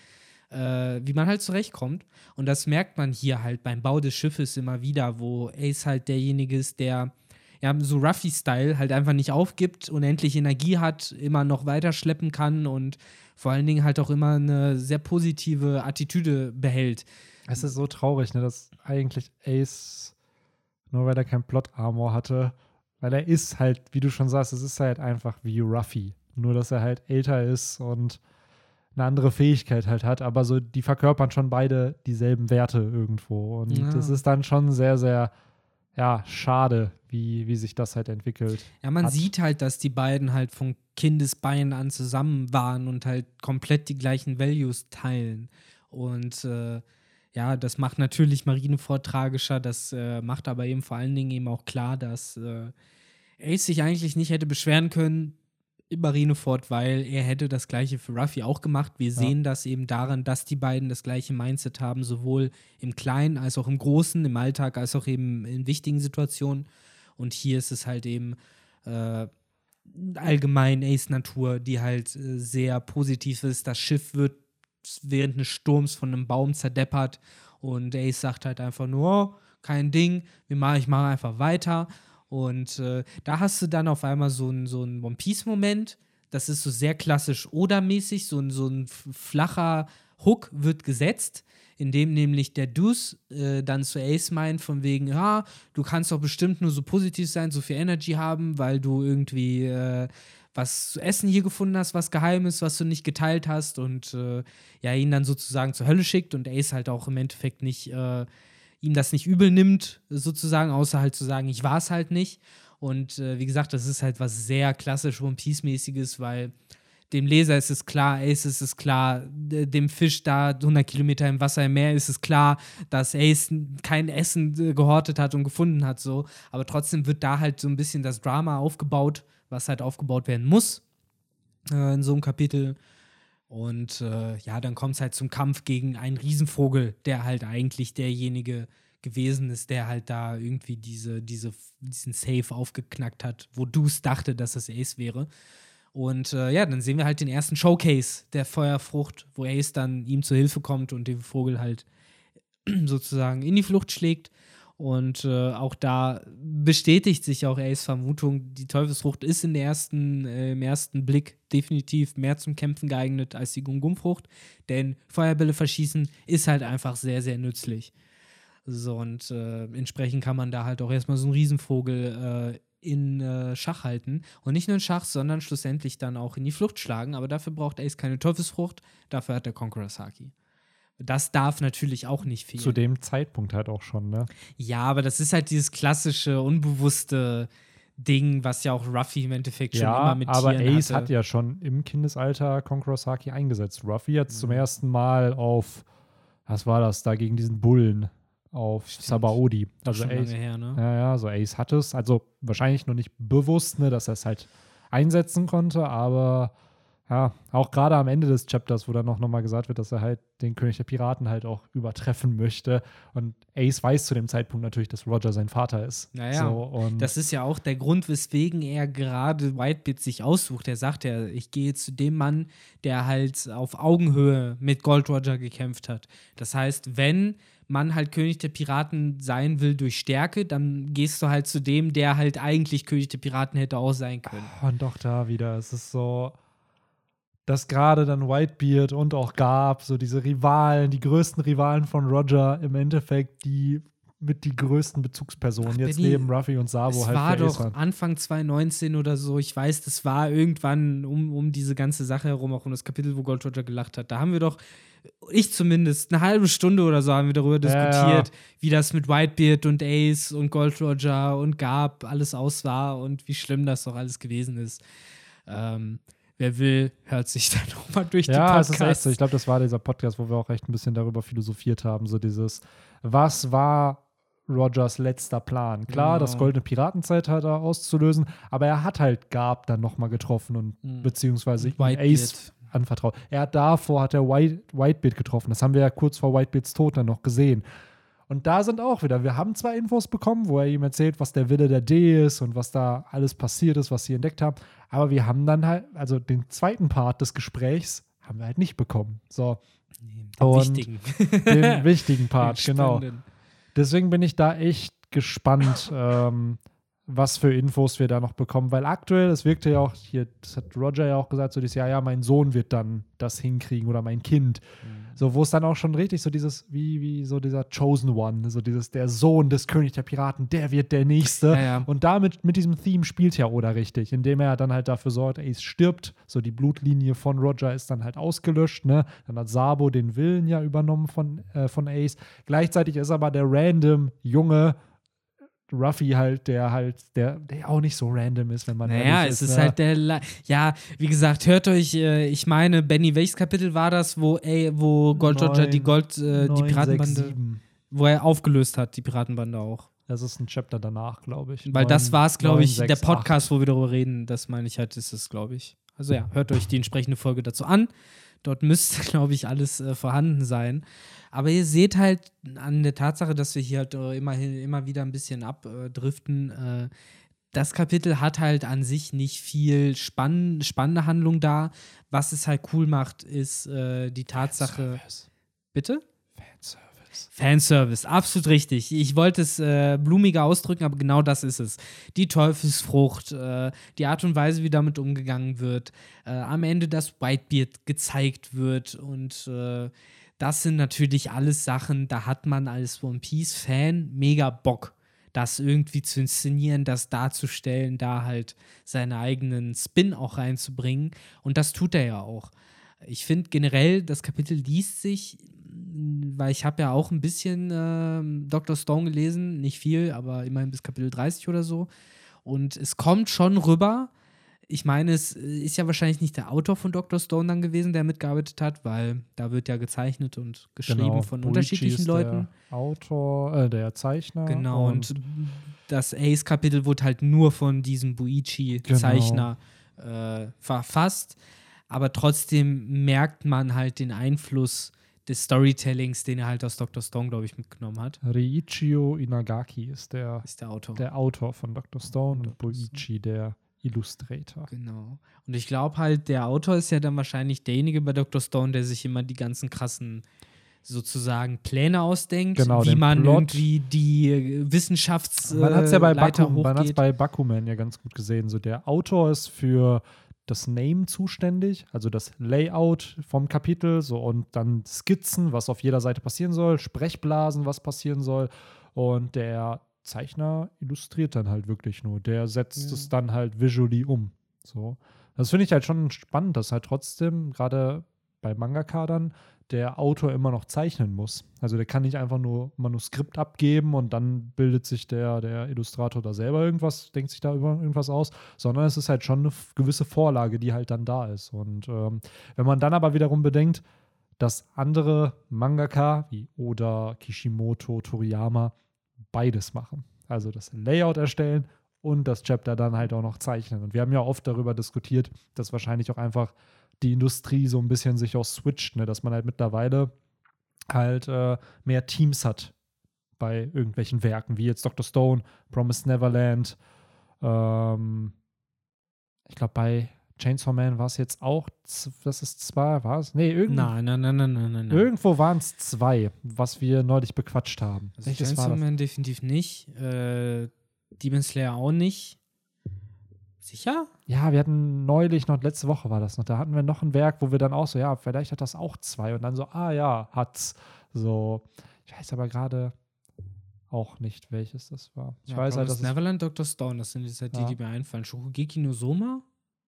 äh, wie man halt zurechtkommt. Und das merkt man hier halt beim Bau des Schiffes immer wieder, wo Ace halt derjenige ist, der ja, so Ruffy-Style halt einfach nicht aufgibt, unendlich Energie hat, immer noch weiterschleppen kann und vor allen Dingen halt auch immer eine sehr positive Attitüde behält. Es ist so traurig, ne, dass eigentlich Ace, nur weil er kein Plot-Armor hatte, weil er ist halt, wie du schon sagst, es ist halt einfach wie Ruffy. Nur, dass er halt älter ist und eine andere Fähigkeit halt hat, aber so, die verkörpern schon beide dieselben Werte irgendwo. Und Ja. das ist dann schon sehr, sehr, ja, schade, wie, wie sich das halt entwickelt. Ja, man Hat- sieht halt, dass die beiden halt von Kindesbeinen an zusammen waren und halt komplett die gleichen Values teilen. Und äh, ja, das macht natürlich Marineford tragischer, das äh, macht aber eben vor allen Dingen eben auch klar, dass äh, Ace sich eigentlich nicht hätte beschweren können in Marineford, weil er hätte das gleiche für Ruffy auch gemacht. Wir sehen das eben daran, dass die beiden das gleiche Mindset haben, sowohl im Kleinen als auch im Großen, im Alltag als auch eben in wichtigen Situationen. Und hier ist es halt eben äh, allgemein Ace Natur, die halt äh, sehr positiv ist. Das Schiff wird während eines Sturms von einem Baum zerdeppert und Ace sagt halt einfach nur, oh, kein Ding, wir machen, ich mache einfach weiter. Und äh, da hast du dann auf einmal so einen so One Piece-Moment. Das ist so sehr klassisch Oda-mäßig, so ein, so ein flacher Hook wird gesetzt, in dem nämlich der Deuce äh, dann zu Ace meint, von wegen, ja, du kannst doch bestimmt nur so positiv sein, so viel Energy haben, weil du irgendwie äh, was zu essen hier gefunden hast, was geheim ist, was du nicht geteilt hast und äh, ja, ihn dann sozusagen zur Hölle schickt und Ace halt auch im Endeffekt nicht, äh, ihm das nicht übel nimmt, sozusagen, außer halt zu sagen, ich war es halt nicht. Und äh, wie gesagt, das ist halt was sehr klassisch One Piece-mäßiges, weil dem Leser ist es klar, Ace ist es klar, dem Fisch da 100 Kilometer im Wasser im Meer ist es klar, dass Ace kein Essen äh, gehortet hat und gefunden hat, so. Aber trotzdem wird da halt so ein bisschen das Drama aufgebaut, was halt aufgebaut werden muss äh, in so einem Kapitel. Und äh, ja, dann kommt es halt zum Kampf gegen einen Riesenvogel, der halt eigentlich derjenige gewesen ist, der halt da irgendwie diese, diese, diesen Safe aufgeknackt hat, wo Deuce dachte, dass es Ace wäre. Und äh, ja, dann sehen wir halt den ersten Showcase der Feuerfrucht, wo Ace dann ihm zur Hilfe kommt und den Vogel halt <clears throat> sozusagen in die Flucht schlägt. Und äh, auch da bestätigt sich auch Ace Vermutung, die Teufelsfrucht ist in der ersten, äh, im ersten Blick definitiv mehr zum Kämpfen geeignet als die Gum-Gum-Frucht. Denn Feuerbälle verschießen ist halt einfach sehr, sehr nützlich. So, und äh, entsprechend kann man da halt auch erstmal so einen Riesenvogel äh, in äh, Schach halten. Und nicht nur in Schach, sondern schlussendlich dann auch in die Flucht schlagen. Aber dafür braucht Ace keine Teufelsfrucht, dafür hat er Conqueror Saki. Das darf natürlich auch nicht fehlen. Zu dem Zeitpunkt halt auch schon, ne? Ja, aber das ist halt dieses klassische, unbewusste Ding, was ja auch Ruffy im Endeffekt schon ja, immer mit aber Tieren Ace hatte. hat ja schon im Kindesalter Conqueror Saki eingesetzt. Ruffy hat zum Mhm. ersten Mal auf, was war das, da gegen diesen Bullen auf Stimmt. Doch Also schon Ace, lange her, ne? ja, ja, so Ace hat es. Also wahrscheinlich noch nicht bewusst, ne, dass er es halt einsetzen konnte, aber ja, auch gerade am Ende des Chapters, wo dann noch, noch mal gesagt wird, dass er halt den König der Piraten halt auch übertreffen möchte. Und Ace weiß zu dem Zeitpunkt natürlich, dass Roger sein Vater ist. Naja, so, Das ist ja auch der Grund, weswegen er gerade Whitebeard sich aussucht. Er sagt ja, ich gehe zu dem Mann, der halt auf Augenhöhe mit Gold Roger gekämpft hat. Das heißt, wenn man halt König der Piraten sein will durch Stärke, dann gehst du halt zu dem, der halt eigentlich König der Piraten hätte auch sein können. Und doch da wieder, es ist so, dass gerade dann Whitebeard und auch Gab, so diese Rivalen, die größten Rivalen von Roger, im Endeffekt die mit die größten Bezugspersonen Ach, jetzt Benny, neben Ruffy und Sabo Es halt war Ace doch waren. Anfang 2019 oder so. Ich weiß, das war irgendwann um, um diese ganze Sache herum, auch um das Kapitel, wo Gold Roger gelacht hat. Da haben wir doch, ich zumindest, eine halbe Stunde oder so haben wir darüber diskutiert, ja. wie das mit Whitebeard und Ace und Gold Roger und Gab alles aus war und wie schlimm das doch alles gewesen ist. Ähm, wer will, hört sich <laughs> dann nochmal durch die Ja, es Podcasts. ist echt so. Ich glaube, das war dieser Podcast, wo wir auch echt ein bisschen darüber philosophiert haben. So dieses, was war Rogers letzter Plan? Klar, das Genau. goldene Piratenzeitalter auszulösen, aber er hat halt Gab dann nochmal getroffen und Mhm. beziehungsweise Whitebeard. Ace anvertraut. Er hat davor hat er White, Whitebeard getroffen. Das haben wir ja kurz vor Whitebeards Tod dann noch gesehen. Und da sind auch wieder, wir haben zwar Infos bekommen, wo er ihm erzählt, was der Wille der D ist und was da alles passiert ist, was sie entdeckt haben, aber wir haben dann halt, also den zweiten Part des Gesprächs haben wir halt nicht bekommen. So, Nee, den Und wichtigen. den wichtigen <laughs> Part, Den genau. Deswegen bin ich da echt gespannt, <laughs> ähm, was für Infos wir da noch bekommen, weil aktuell, es wirkte ja auch hier, das hat Roger ja auch gesagt, so dieses, ja, ja, mein Sohn wird dann das hinkriegen oder mein Kind. So, wo es dann auch schon richtig so dieses, wie, wie so dieser Chosen One, so dieses, der Sohn des König der Piraten, der wird der Nächste. Ja, ja. Und damit, mit diesem Theme spielt ja Oda richtig, indem er dann halt dafür sorgt, Ace stirbt, so die Blutlinie von Roger ist dann halt ausgelöscht, ne? Dann hat Sabo den Willen ja übernommen von, äh, von Ace. Gleichzeitig ist aber der random Junge Ruffy halt, der halt, der, der auch nicht so random ist, wenn man Naja, es ist ne? halt der. La ja, wie gesagt, hört euch, äh, ich meine, Benny, welches Kapitel war das, wo, ey, wo Gold Roger die Neun, Gold, äh, die 9, Piratenbande, 6, 7. wo er aufgelöst hat, die Piratenbande auch. Das ist ein Chapter danach, glaube ich. Weil das Neun- war es, glaube neun, ich, sechs, der acht. Podcast, wo wir darüber reden, das meine ich halt, ist es, glaube ich. Also ja, hört euch die entsprechende Folge dazu an. Dort müsste, <laughs> glaube ich, alles äh, vorhanden sein. Aber ihr seht halt an der Tatsache, dass wir hier halt äh, immer, immer wieder ein bisschen abdriften. Äh, das Kapitel hat halt an sich nicht viel spann spannende Handlung da. Was es halt cool macht, ist äh, die Tatsache. Bitte? Fanservice. Absolut richtig. Ich wollte es äh, blumiger ausdrücken, aber genau das ist es. Die Teufelsfrucht, äh, die Art und Weise, wie damit umgegangen wird, äh, am Ende das Whitebeard gezeigt wird und äh, das sind natürlich alles Sachen, da hat man als One Piece-Fan mega Bock, das irgendwie zu inszenieren, das darzustellen, da halt seinen eigenen Spin auch reinzubringen und das tut er ja auch. Ich finde generell, das Kapitel liest sich, weil ich habe ja auch ein bisschen ähm, Dr. Stone gelesen, nicht viel, aber immerhin bis Kapitel 30 oder so. Und es kommt schon rüber. Ich meine, es äh, ist ja wahrscheinlich nicht der Autor von Dr. Stone dann gewesen, der mitgearbeitet hat, weil da wird ja gezeichnet und geschrieben Genau. von Boichi unterschiedlichen Leuten. Der Autor, äh, der Zeichner. Genau, und, das Ace-Kapitel wurde halt nur von diesem Buichi-Zeichner äh, verfasst. Aber trotzdem merkt man halt den Einfluss des Storytellings, den er halt aus Dr. Stone, glaube ich, mitgenommen hat. Reiichio Inagaki ist der, Ist der Autor. der Autor von Dr. Stone und Dr. Boichi der Illustrator. Genau. Und ich glaube halt, der Autor ist ja dann wahrscheinlich derjenige bei Dr. Stone, der sich immer die ganzen krassen sozusagen Pläne ausdenkt, Genau, wie man Plot. irgendwie die äh, Wissenschafts Man hat es ja bei, äh, Baku, bei Bakuman ja ganz gut gesehen. So der Autor ist für das Name zuständig, also das Layout vom Kapitel, so und dann Skizzen, was auf jeder Seite passieren soll, Sprechblasen, was passieren soll. Und der Zeichner illustriert dann halt wirklich nur. Der setzt Ja. es dann halt visually um. So. Das finde ich halt schon spannend, dass halt trotzdem, gerade bei Mangaka dann, der Autor immer noch zeichnen muss. Also der kann nicht einfach nur Manuskript abgeben und dann bildet sich der, der Illustrator da selber irgendwas, denkt sich da über irgendwas aus, sondern es ist halt schon eine gewisse Vorlage, die halt dann da ist. Und ähm, wenn man dann aber wiederum bedenkt, dass andere Mangaka wie Oda, Kishimoto, Toriyama beides machen. Also das Layout erstellen und das Chapter dann halt auch noch zeichnen. Und wir haben ja oft darüber diskutiert, dass wahrscheinlich auch einfach die Industrie so ein bisschen sich auch switcht, ne? dass man halt mittlerweile halt äh, mehr Teams hat bei irgendwelchen Werken, wie jetzt Dr. Stone, Promised Neverland. Ähm, ich glaube, bei Chainsaw Man war es jetzt auch, das ist zwei, war es? Nee, irgend, Nein, nein, nein, nein, nein, nein. irgendwo waren es zwei, was wir neulich bequatscht haben. Also Welches Chainsaw? Man definitiv nicht. Äh, Demon Slayer auch nicht. Sicher? Ja, wir hatten neulich noch, letzte Woche war das noch, da hatten wir noch ein Werk, wo wir dann auch so, ja, vielleicht hat das auch zwei und dann so, ah ja, hat's. So, ich weiß aber gerade auch nicht, welches das war. Ich ja, weiß halt, dass Neverland, Dr. Stone, das sind jetzt halt Ja. die, die mir einfallen. Shokugeki no Soma?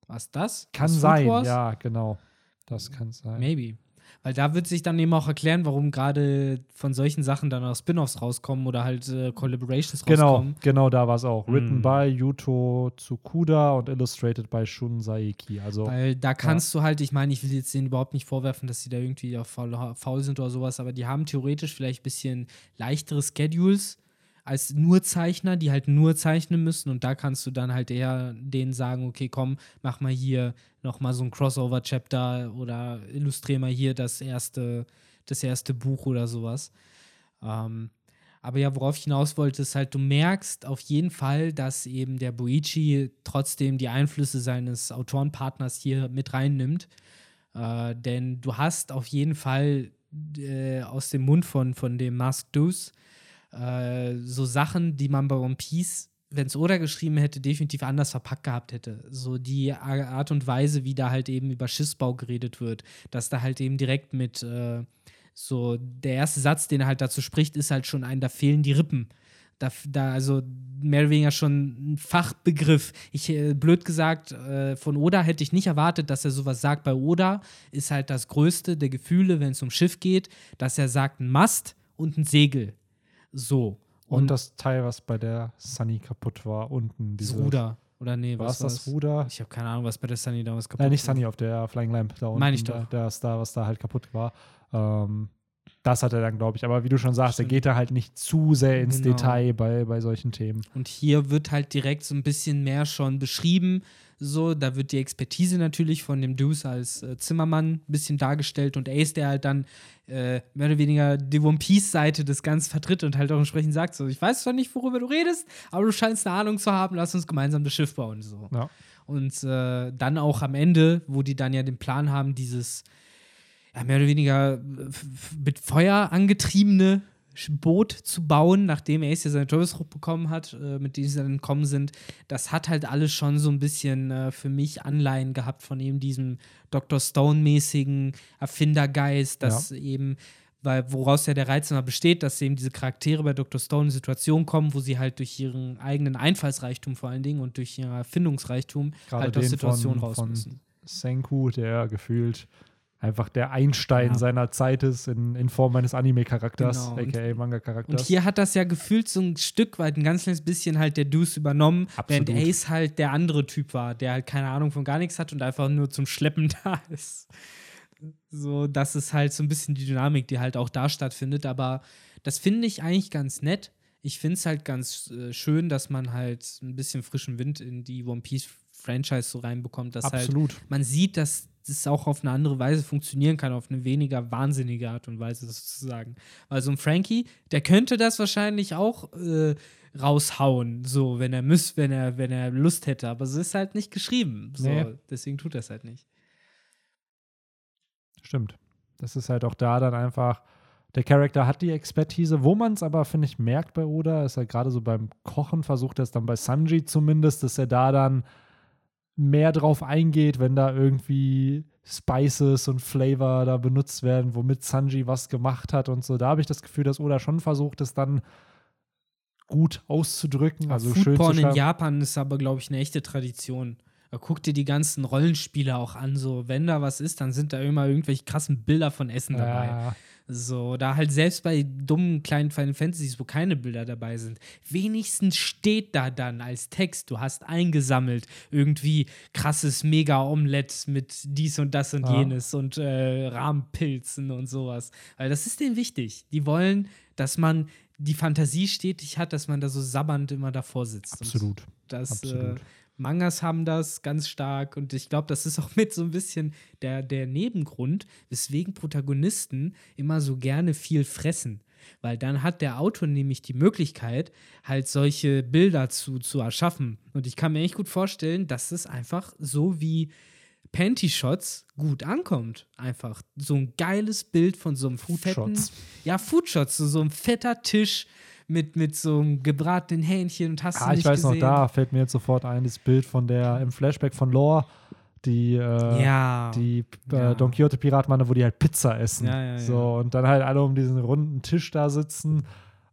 Was das? kann Food sein, ja, genau. Das kann sein. Maybe. Weil da wird sich dann eben auch erklären, warum gerade von solchen Sachen dann auch Spin-offs rauskommen oder halt äh, Collaborations Genau, rauskommen. genau da war es auch. Written Mm. by Yuto Tsukuda und illustrated by Shun Saeki. Also, Weil da kannst du halt, ich meine, ich will jetzt denen überhaupt nicht vorwerfen, dass sie da irgendwie auf faul, faul sind oder sowas, aber die haben theoretisch vielleicht ein bisschen leichtere Schedules als nur Zeichner, die halt nur zeichnen müssen und da kannst du dann halt eher denen sagen, okay, komm, mach mal hier noch mal so ein Crossover-Chapter oder illustrier mal hier das erste, das erste Buch oder sowas. Ähm, aber ja, worauf ich hinaus wollte, ist halt, du merkst auf jeden Fall, dass eben der Boichi trotzdem die Einflüsse seines Autorenpartners hier mit reinnimmt. Äh, denn du hast auf jeden Fall äh, aus dem Mund von, von dem Mask Deuce äh, so Sachen, die man bei One Piece, wenn es Oda geschrieben hätte, definitiv anders verpackt gehabt hätte. So die Art und Weise, wie da halt eben über Schiffsbau geredet wird, dass da halt eben direkt mit äh, so der erste Satz, den er halt dazu spricht, ist halt schon ein, da fehlen die Rippen. Da, da also mehr oder weniger schon ein Fachbegriff. Ich, äh, blöd gesagt, äh, von Oda hätte ich nicht erwartet, dass er sowas sagt. Bei Oda ist halt das Größte der Gefühle, wenn es um Schiff geht, dass er sagt ein Mast und ein Segel. So. Und, das Teil, was bei der Sunny kaputt war, unten. das Diese, Ruder. Oder nee, War was es das Ruder? Ich habe keine Ahnung, was bei der Sunny damals kaputt Nein, nicht war. Sunny auf der Flying Lamp da unten. Meine ich der- doch. Der Star, was da halt kaputt war. Ähm, das hat er dann, glaube ich. Aber wie du schon sagst, er Stimmt. geht da halt nicht zu sehr ins Genau. Detail bei, bei solchen Themen. Und hier wird halt direkt so ein bisschen mehr schon beschrieben. So, da wird die Expertise natürlich von dem Deuce als äh, Zimmermann ein bisschen dargestellt und Ace, der halt dann äh, mehr oder weniger die One Piece-Seite des Ganzen vertritt und halt auch entsprechend sagt: So, ich weiß zwar nicht, worüber du redest, aber du scheinst eine Ahnung zu haben, lass uns gemeinsam das Schiff bauen. So. Ja. Und äh, dann auch am Ende, wo die dann ja den Plan haben, dieses mehr oder weniger äh, mit Feuer angetriebene Boot zu bauen, nachdem Ace ja seine Teufelsfrucht bekommen hat, äh, mit dem sie dann entkommen sind, das hat halt alles schon so ein bisschen äh, für mich Anleihen gehabt von eben diesem Dr. Stone-mäßigen Erfindergeist, dass eben, weil woraus ja der Reiz immer besteht, dass eben diese Charaktere bei Dr. Stone in Situationen kommen, wo sie halt durch ihren eigenen Einfallsreichtum vor allen Dingen und durch ihren Erfindungsreichtum Gerade halt aus Situationen raus müssen. Senku, der gefühlt einfach der Einstein Ja. seiner Zeit ist in, in Form eines Anime-Charakters, Genau, und- aka Und Manga-Charakters. hier hat das ja gefühlt so ein Stück weit, ein ganz kleines bisschen halt der Deuce übernommen, Absolut. während Ace halt der andere Typ war, der halt keine Ahnung von gar nichts hat und einfach nur zum Schleppen <laughs> da ist. So, das ist halt so ein bisschen die Dynamik, die halt auch da stattfindet, aber das finde ich eigentlich ganz nett. Ich finde es halt ganz äh, schön, dass man halt ein bisschen frischen Wind in die One Piece Franchise so reinbekommt, dass halt Absolut. man sieht, dass das auch auf eine andere Weise funktionieren kann, auf eine weniger wahnsinnige Art und Weise sozusagen. Weil so ein Frankie, der könnte das wahrscheinlich auch äh, raushauen, so wenn er müsste, wenn er, wenn er Lust hätte, aber es ist halt nicht geschrieben. So, Nee. Deswegen tut er es halt nicht. Stimmt. Das ist halt auch da dann einfach, der Charakter hat die Expertise, wo man es aber, finde ich, merkt bei Oda, ist er gerade so beim Kochen, versucht er es dann bei Sanji zumindest, dass er da dann mehr drauf eingeht, wenn da irgendwie Spices und Flavor da benutzt werden, womit Sanji was gemacht hat und so. Da habe ich das Gefühl, dass Oda schon versucht, es dann gut auszudrücken, also schön zu Foodporn in. Japan ist aber, glaube ich, eine echte Tradition. Da guck dir die ganzen Rollenspiele auch an. So, wenn da was ist, dann sind da immer irgendwelche krassen Bilder von Essen dabei. Ja, So, da halt selbst bei dummen kleinen Final Fantasies, wo keine Bilder dabei sind, wenigstens steht da dann als Text, du hast eingesammelt irgendwie krasses Mega-Omelett mit dies und das und Ja. jenes und äh, Rahmenpilzen und sowas. Weil das ist denen wichtig. Die wollen, dass man die Fantasie stetig hat, dass man da so sabbernd immer davor sitzt. Und absolut. das, absolut. Äh, Mangas haben das ganz stark und ich glaube, das ist auch mit so ein bisschen der, der Nebengrund, weswegen Protagonisten immer so gerne viel fressen. Weil dann hat der Autor nämlich die Möglichkeit, halt solche Bilder zu, zu erschaffen. Und ich kann mir echt gut vorstellen, dass es einfach so wie Panty-Shots gut ankommt. Einfach so ein geiles Bild von so einem fetten, Shots. ja, Foodshots, so, so ein fetter Tisch mit, mit so einem gebratenen Hähnchen und hast Ah, du ich nicht weiß gesehen. noch, da fällt mir jetzt sofort ein, das Bild von der im Flashback von Lore, die, äh, Ja. die äh, Ja. Don Quixote Piratenmanne, wo die halt Pizza essen. Ja, so, und dann halt alle um diesen runden Tisch da sitzen.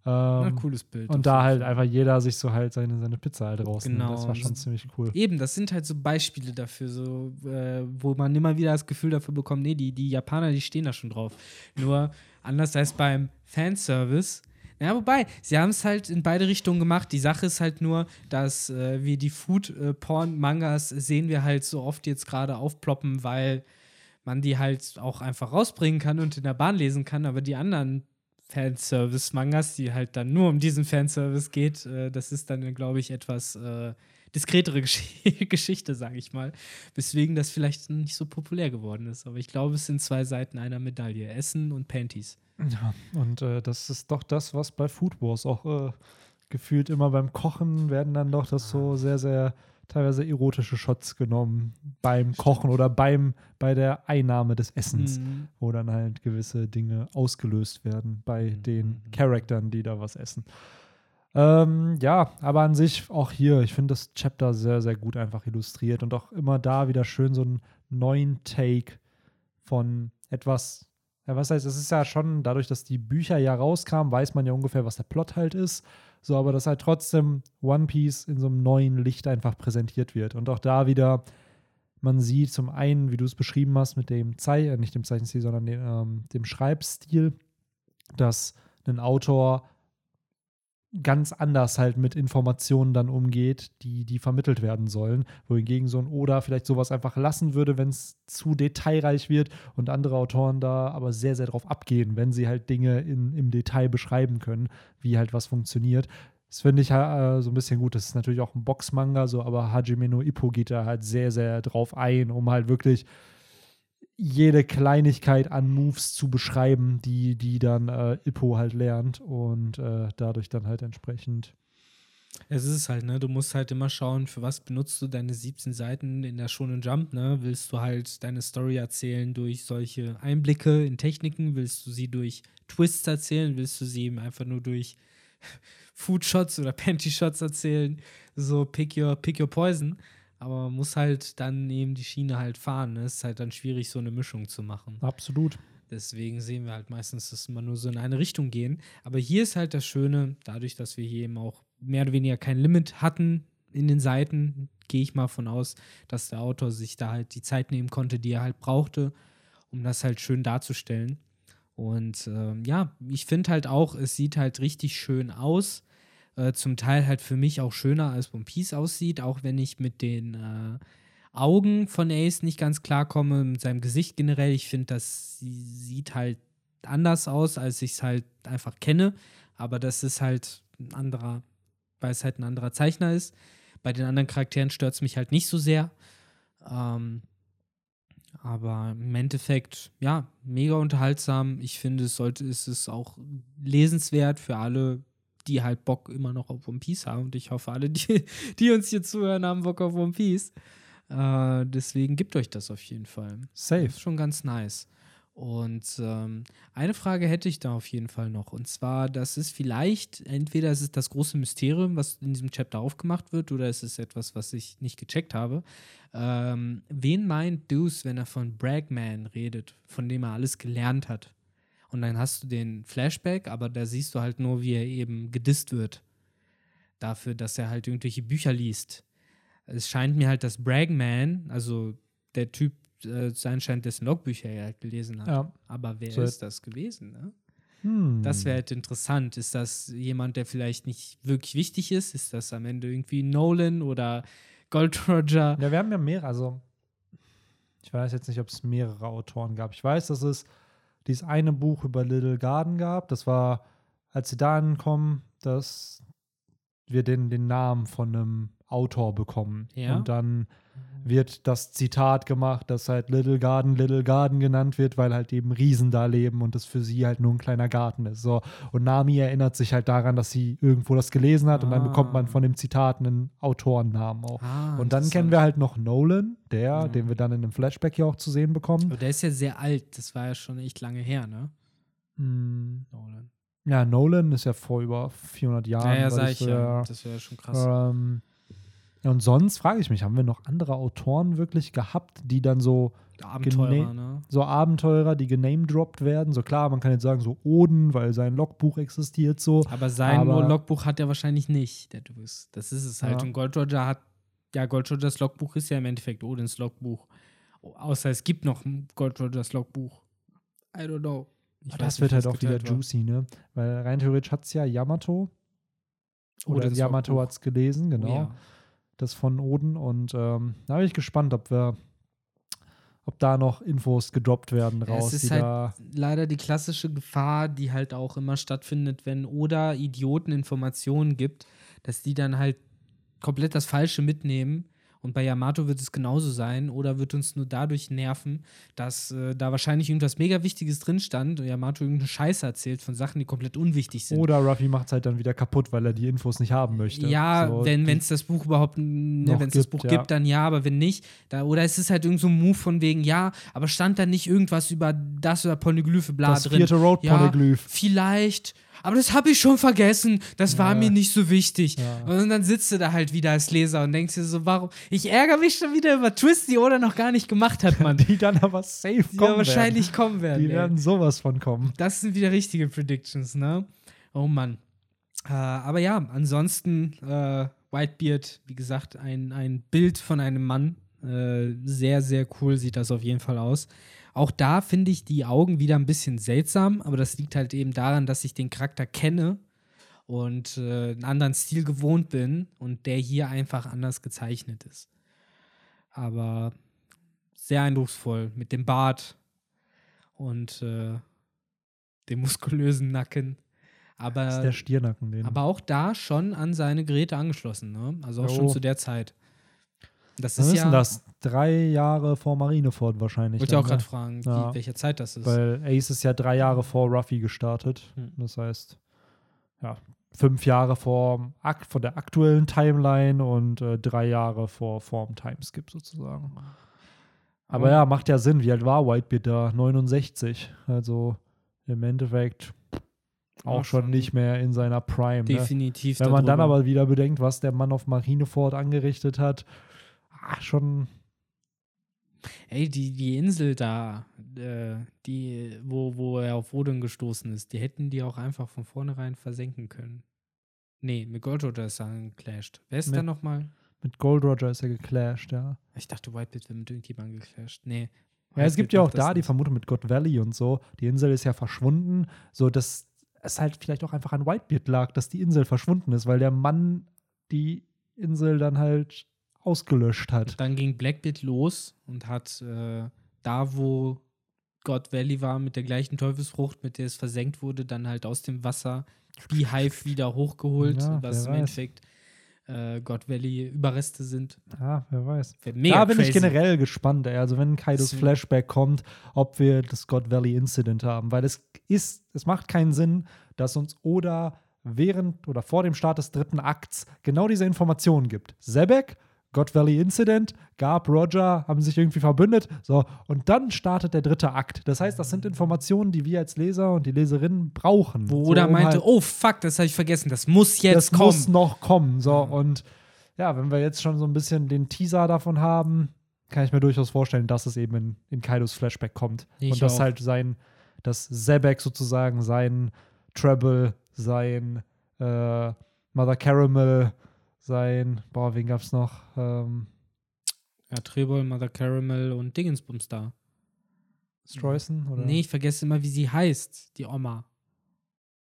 Na, Ähm, cooles Bild. und da halt einfach jeder sich so halt seine, seine Pizza halt rausnimmt. Genau, Das war schon ziemlich cool. Eben, das sind halt so Beispiele dafür, so, äh, wo man immer wieder das Gefühl dafür bekommt, nee, die, die Japaner, die stehen da schon drauf. Nur anders als beim Fanservice. Ja, wobei, sie haben es halt in beide Richtungen gemacht. Die Sache ist halt nur, dass äh, wir die Food-Porn-Mangas sehen wir halt so oft jetzt gerade aufploppen, weil man die halt auch einfach rausbringen kann und in der Bahn lesen kann, aber die anderen Fanservice-Mangas, die halt dann nur um diesen Fanservice geht, äh, das ist dann, glaube ich, etwas äh, diskretere Gesch <laughs> Geschichte, sage ich mal. Weswegen das vielleicht nicht so populär geworden ist. Aber ich glaube, es sind zwei Seiten einer Medaille: Essen und Panties. Ja, und äh, das ist doch das, was bei Food Wars auch äh, gefühlt immer beim Kochen werden dann doch das Ah. so sehr, sehr teilweise erotische Shots genommen beim Kochen oder beim bei der Einnahme des Essens, Mhm. wo dann halt gewisse Dinge ausgelöst werden bei Mhm, den mhm. Charaktern, die da was essen. Ähm, ja, aber an sich auch hier, ich finde das Chapter sehr, sehr gut einfach illustriert und auch immer da wieder schön so einen neuen Take von etwas. Ja, was heißt, es ist ja schon, dadurch, dass die Bücher ja rauskamen, weiß man ja ungefähr, was der Plot halt ist. So, aber dass halt trotzdem One Piece in so einem neuen Licht einfach präsentiert wird. Und auch da wieder, man sieht zum einen, wie du es beschrieben hast, mit dem Zei äh, nicht dem Zeichenstil, sondern dem, ähm, dem Schreibstil, dass ein Autor ganz anders halt mit Informationen dann umgeht, die, die vermittelt werden sollen. Wohingegen so ein Oda vielleicht sowas einfach lassen würde, wenn es zu detailreich wird und andere Autoren da aber sehr, sehr drauf abgehen, wenn sie halt Dinge in, im Detail beschreiben können, wie halt was funktioniert. Das finde ich äh, so ein bisschen gut. Das ist natürlich auch ein Boxmanga, so, aber Hajime no Ippo geht da halt sehr, sehr drauf ein, um halt wirklich jede Kleinigkeit an Moves zu beschreiben, die, die dann äh, Ippo halt lernt und äh, dadurch dann halt entsprechend. Es ist halt, ne, du musst halt immer schauen, für was benutzt du deine 17 Seiten in der Shonen Jump, ne? Willst du halt deine Story erzählen durch solche Einblicke in Techniken? Willst du sie durch Twists erzählen? Willst du sie eben einfach nur durch <laughs> Food-Shots oder Panty-Shots erzählen? So pick your, pick your poison. Aber man muss halt dann eben die Schiene halt fahren. Ne? Es ist halt dann schwierig, so eine Mischung zu machen. Absolut. Deswegen sehen wir halt meistens, dass immer nur so in eine Richtung gehen. Aber hier ist halt das Schöne, dadurch, dass wir hier eben auch mehr oder weniger kein Limit hatten in den Seiten, gehe ich mal von aus, dass der Autor sich da halt die Zeit nehmen konnte, die er halt brauchte, um das halt schön darzustellen. Und ähm, ja, ich finde halt auch, es sieht halt richtig schön aus. Äh, zum Teil halt für mich auch schöner als One Piece aussieht, auch wenn ich mit den äh, Augen von Ace nicht ganz klarkomme, mit seinem Gesicht generell. Ich finde, das sieht halt anders aus, als ich es halt einfach kenne. Aber das ist halt ein anderer, weil es halt ein anderer Zeichner ist. Bei den anderen Charakteren stört es mich halt nicht so sehr. Ähm, aber im Endeffekt, ja, mega unterhaltsam. Ich finde, es sollte, es ist auch lesenswert für alle, die halt Bock immer noch auf One Piece haben. Und ich hoffe, alle, die, <laughs> die uns hier zuhören, haben Bock auf One Piece. Äh, deswegen gibt euch das auf jeden Fall. Safe. Ist schon ganz nice. Und ähm, eine Frage hätte ich da auf jeden Fall noch. Und zwar, das ist vielleicht, entweder es ist das große Mysterium, was in diesem Chapter aufgemacht wird, oder es ist etwas, was ich nicht gecheckt habe. Ähm, wen meint Deuce, wenn er von Bragman redet, von dem er alles gelernt hat? Und dann hast du den Flashback, aber da siehst du halt nur, wie er eben gedisst wird. Dafür, dass er halt irgendwelche Bücher liest. Es scheint mir halt, dass Bragman, also der Typ, äh, sein scheint, dessen Logbücher er halt gelesen hat. Ja. Aber wer So- ist das gewesen? Ne? Hm. Das wäre halt interessant. Ist das jemand, der vielleicht nicht wirklich wichtig ist? Ist das am Ende irgendwie Nolan oder Gold Roger? Ja, wir haben ja mehrere, also ich weiß jetzt nicht, ob es mehrere Autoren gab. Ich weiß, dass es dieses eine Buch über Little Garden gab. Das war, als sie da ankommen, dass wir den, den Namen von einem Autor bekommen. Ja. Und dann wird das Zitat gemacht, dass halt Little Garden Little Garden genannt wird, weil halt eben Riesen da leben und das für sie halt nur ein kleiner Garten ist. So. Und Nami erinnert sich halt daran, dass sie irgendwo das gelesen hat und dann Ah. bekommt man von dem Zitat einen Autorennamen auch. Ah, Und dann kennen wir halt noch Nolan, der, den wir dann in einem Flashback ja auch zu sehen bekommen. Aber der ist ja sehr alt. Das war ja schon echt lange her, ne? Hm, Nolan. Ja, Nolan ist ja vor über 400 Jahren. Ja, ja, sag das ich ja. Das wäre schon krass. Ähm, ja, und sonst frage ich mich, haben wir noch andere Autoren wirklich gehabt, die dann so, Abenteurer, ne? so Abenteurer, die genamedroppt werden? So klar, man kann jetzt sagen, so Oden, weil sein Logbuch existiert so. Aber sein Aber- Logbuch hat er wahrscheinlich nicht, der Duvis. Das ist es halt. Ja. Und Gold Roger hat, ja, Gold Rogers Logbuch ist ja im Endeffekt Odins Logbuch. Außer es gibt noch ein Gold Rogers Logbuch. I don't know. Ich Aber das nicht, wird halt auch wieder war. juicy, ne? Weil rein theoretisch hat es ja Yamato. Oder Yamato hat es gelesen, genau. Ja. Das von Oden. Und ähm, da bin ich gespannt, ob wir, ob da noch Infos gedroppt werden raus, es ist halt leider die klassische Gefahr, die halt auch immer stattfindet, wenn Oda Idioten Informationen gibt, dass die dann halt komplett das Falsche mitnehmen. Und bei Yamato wird es genauso sein. Oder wird uns nur dadurch nerven, dass äh, da wahrscheinlich irgendwas mega Wichtiges drin stand und Yamato irgendeine Scheiße erzählt von Sachen, die komplett unwichtig sind. Oder Ruffy macht es halt dann wieder kaputt, weil er die Infos nicht haben möchte. Ja, So, wenn es das Buch überhaupt, ne, wenn es das gibt, Buch ja. gibt, dann ja, aber wenn nicht, da, oder es ist halt irgend so ein Move von wegen, ja, aber stand da nicht irgendwas über das oder Polyglyphe bla das drin. vierte Road Ja, Polyglyph. Vielleicht, aber das habe ich schon vergessen. Das war Ja. mir nicht so wichtig. Ja. Und dann sitzt du da halt wieder als Leser und denkst dir so, warum? Ich ärgere mich schon wieder über Twists, die Oda noch gar nicht gemacht hat, Mann. <laughs> Die dann aber safe die kommen. ja wahrscheinlich kommen werden. werden. Die ey. werden sowas von kommen. Das sind wieder richtige Predictions, ne? Oh Mann. Äh, aber ja, ansonsten, äh, Whitebeard, wie gesagt, ein, ein Bild von einem Mann. Äh, sehr, sehr cool sieht das auf jeden Fall aus. Auch da finde ich die Augen wieder ein bisschen seltsam, aber das liegt halt eben daran, dass ich den Charakter kenne und äh, einen anderen Stil gewohnt bin und der hier einfach anders gezeichnet ist. Aber sehr eindrucksvoll mit dem Bart und äh, dem muskulösen Nacken. Aber, Das ist der Stirnacken, den. aber auch da schon an seine Geräte angeschlossen, ne? Also auch Jo. schon zu der Zeit. Das Was ist ist ja. denn das? Drei Jahre vor Marineford wahrscheinlich. Wollte ich auch dann, gerade ne? fragen, Ja. wie, welche Zeit das ist. Weil Ace ist ja drei Jahre vor Ruffy gestartet. Hm. Das heißt, ja, fünf Jahre vor, vor der aktuellen Timeline und äh, drei Jahre vor, vor dem Timeskip sozusagen. Aber ja, macht ja Sinn. Wie alt war Whitebeard da? 69. Also im Endeffekt auch schon nicht mehr in seiner Prime. Ne? definitiv. Wenn man dann darüber. aber wieder bedenkt, was der Mann auf Marineford angerichtet hat, schon Ey, die, die Insel da, äh, die, wo, wo er auf Odin gestoßen ist, die hätten die auch einfach von vornherein versenken können. Nee, mit Gold Roger ist er geclasht. Wer ist Mit- da nochmal? mit Gold Roger ist er geclasht, ja. Ich dachte, Whitebeard wäre mit irgendjemandem geclasht. Nee. Ja, es gibt ja auch da die. Vermutung mit God Valley und so. Die Insel ist ja verschwunden. So, dass es halt vielleicht auch einfach an Whitebeard lag, dass die Insel verschwunden ist, weil der Mann die Insel dann halt ausgelöscht hat. Dann ging Blackbeard los und hat äh, da, wo God Valley war, mit der gleichen Teufelsfrucht, mit der es versenkt wurde, dann halt aus dem Wasser Beehive wieder hochgeholt, Ja, was wer im weiß. Endeffekt äh, God Valley Überreste sind. Ja, wer weiß. Wär Mega da bin ich crazy. generell gespannt, ey. also wenn Kaidos Deswegen- Flashback kommt, ob wir das God Valley Incident haben, weil es ist, es macht keinen Sinn, dass uns Oda während oder vor dem Start des dritten Akts genau diese Informationen gibt. Sebek, God Valley Incident, Garb, Roger haben sich irgendwie verbündet, so und dann startet der dritte Akt. Das heißt, das sind Informationen, die wir als Leser und die Leserinnen brauchen. Wo so, Oda um meinte, halt- oh fuck, das habe ich vergessen, das muss jetzt das kommen. muss noch kommen. So, und ja, wenn wir jetzt schon so ein bisschen den Teaser davon haben, kann ich mir durchaus vorstellen, dass es eben in, in Kaidos Flashback kommt. Ich und dass halt sein, dass Zebek sozusagen sein Treble, sein äh, Mother Caramel, sein, boah, wen gab's noch? Ähm, ja, Trebol, Mother Caramel und Dingensbums da. Streusen? Oder? Nee, ich vergesse immer, wie sie heißt, die Oma.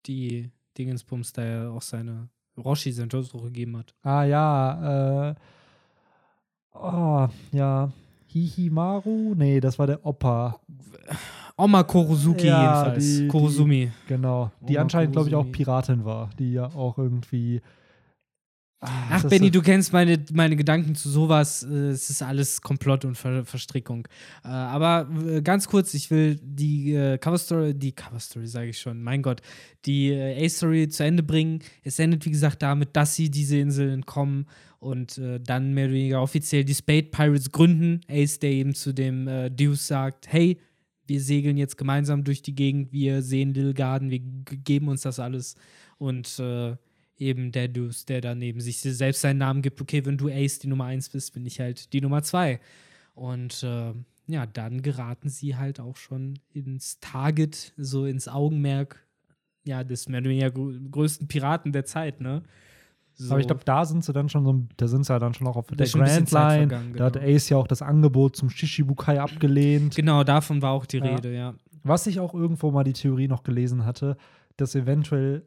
Die Dingensbums da ja auch seine Roshi seinen Todesdruck gegeben hat. Ah ja, äh, oh, ja. Hihimaru? Nee, das war der Opa. Oma Korosuki Ja, jedenfalls. die- die- Korosumi. Genau. Die Oma anscheinend, glaube ich, auch. Piratin war, die ja auch irgendwie. Ah, Ach, das Benny, du kennst meine, meine Gedanken zu sowas. Äh, es ist alles Komplott und Ver Verstrickung. Äh, aber äh, ganz kurz, ich will die äh, Coverstory, die Coverstory sage ich schon, mein Gott, die A-Story zu Ende bringen. Es endet, wie gesagt, damit, dass sie diese Insel entkommen und äh, dann mehr oder weniger offiziell die Spade Pirates gründen. Ace, der eben zu dem äh, Deuce sagt, hey, wir segeln jetzt gemeinsam durch die Gegend, wir sehen Lil Garden, wir geben uns das alles. Und äh, eben der Deuce, der daneben sich selbst seinen Namen gibt, okay, wenn du Ace die Nummer 1 bist, bin ich halt die Nummer 2. Und äh, ja, dann geraten sie halt auch schon ins Target, so ins Augenmerk, ja, des mehr oder weniger größten Piraten der Zeit, ne? So. Aber ich glaube, da sind sie dann schon so, da sind sie ja dann schon auch auf der Grand Line. Genau. Da hat genau. Ace ja auch das Angebot zum Shishibukai abgelehnt. Genau, davon war auch die ja. Rede, ja. Was ich auch irgendwo mal die Theorie noch gelesen hatte, dass eventuell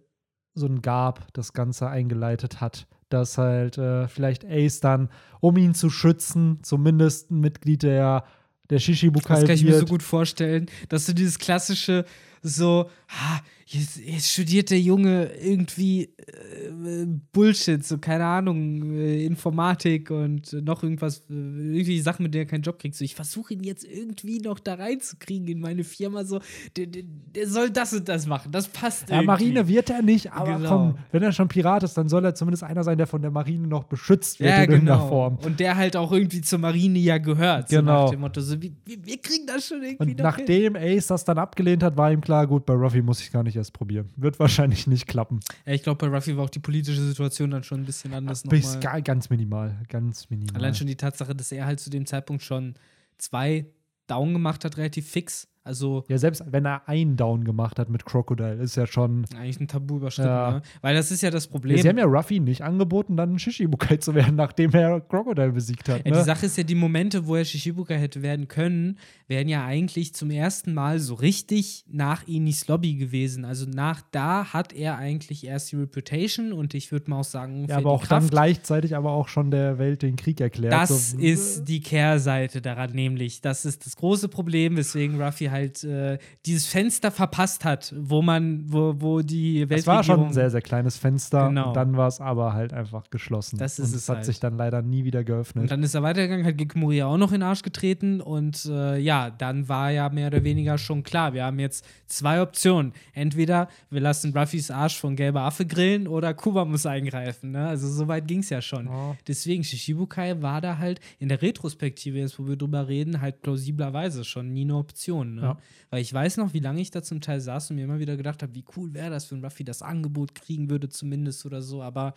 so ein Gab das Ganze eingeleitet hat. Dass halt äh, vielleicht Ace dann, um ihn zu schützen, zumindest ein Mitglied der, der Shishibukai Das kann ich mir so gut vorstellen, dass du dieses klassische so, ha, jetzt, jetzt studiert der Junge irgendwie äh, Bullshit, so keine Ahnung, äh, Informatik und noch irgendwas, äh, irgendwie Sachen, mit denen er keinen Job kriegt. So, ich versuche ihn jetzt irgendwie noch da reinzukriegen in meine Firma. So, der, der, der soll das und das machen. Das passt. Ja, irgendwie. Marine wird er nicht, aber genau. komm, wenn er schon Pirat ist, dann soll er zumindest einer sein, der von der Marine noch beschützt wird ja, in genau. irgendeiner Form. Und der halt auch irgendwie zur Marine ja gehört. Genau. So nach dem Motto, so, wir, wir kriegen das schon irgendwie. Und nachdem hin. Ace das dann abgelehnt hat, war ihm klar, gut, bei Ruffy muss ich gar nicht erst probieren. Wird wahrscheinlich nicht klappen. Ja, ich glaube, bei Ruffy war auch die politische Situation dann schon ein bisschen anders. Bis ganz minimal, ganz minimal. Allein schon die Tatsache, dass er halt zu dem Zeitpunkt schon zwei Down gemacht hat, relativ fix. Also ja, selbst wenn er einen Down gemacht hat mit Crocodile, ist ja schon. Eigentlich ein Tabu überschritten, ja. ne? Weil das ist ja das Problem. Ja, sie haben ja Ruffy nicht angeboten, dann ein Shishibukai zu werden, <laughs> nachdem er Crocodile besiegt hat. Ne? Ja, die Sache ist ja, die Momente, wo er Shishibukai hätte werden können, wären ja eigentlich zum ersten Mal so richtig nach Inis Lobby gewesen. Also nach da hat er eigentlich erst die Reputation und ich würde mal auch sagen, ja, aber auch Kraft. dann gleichzeitig aber auch schon der Welt den Krieg erklärt. Das so. ist die Kehrseite daran, nämlich. Das ist das große Problem, weswegen Ruffy halt äh, dieses Fenster verpasst hat, wo man, wo, wo die Welt. Es war schon ein sehr, sehr kleines Fenster. Genau. Und dann war es aber halt einfach geschlossen. Das ist und es. hat halt. sich dann leider nie wieder geöffnet. Und dann ist er weitergegangen, hat Gekimori auch noch in den Arsch getreten und äh, ja, ja, dann war ja mehr oder weniger schon klar, wir haben jetzt zwei Optionen. Entweder wir lassen Ruffys Arsch von gelber Affe grillen oder Kuba muss eingreifen. Ne? Also so weit ging es ja schon. Oh. Deswegen, Shishibukai war da halt in der Retrospektive, jetzt wo wir drüber reden, halt plausiblerweise schon nie eine Option. Ne? Ja. Weil ich weiß noch, wie lange ich da zum Teil saß und mir immer wieder gedacht habe, wie cool wäre das, wenn Ruffy das Angebot kriegen würde, zumindest oder so. Aber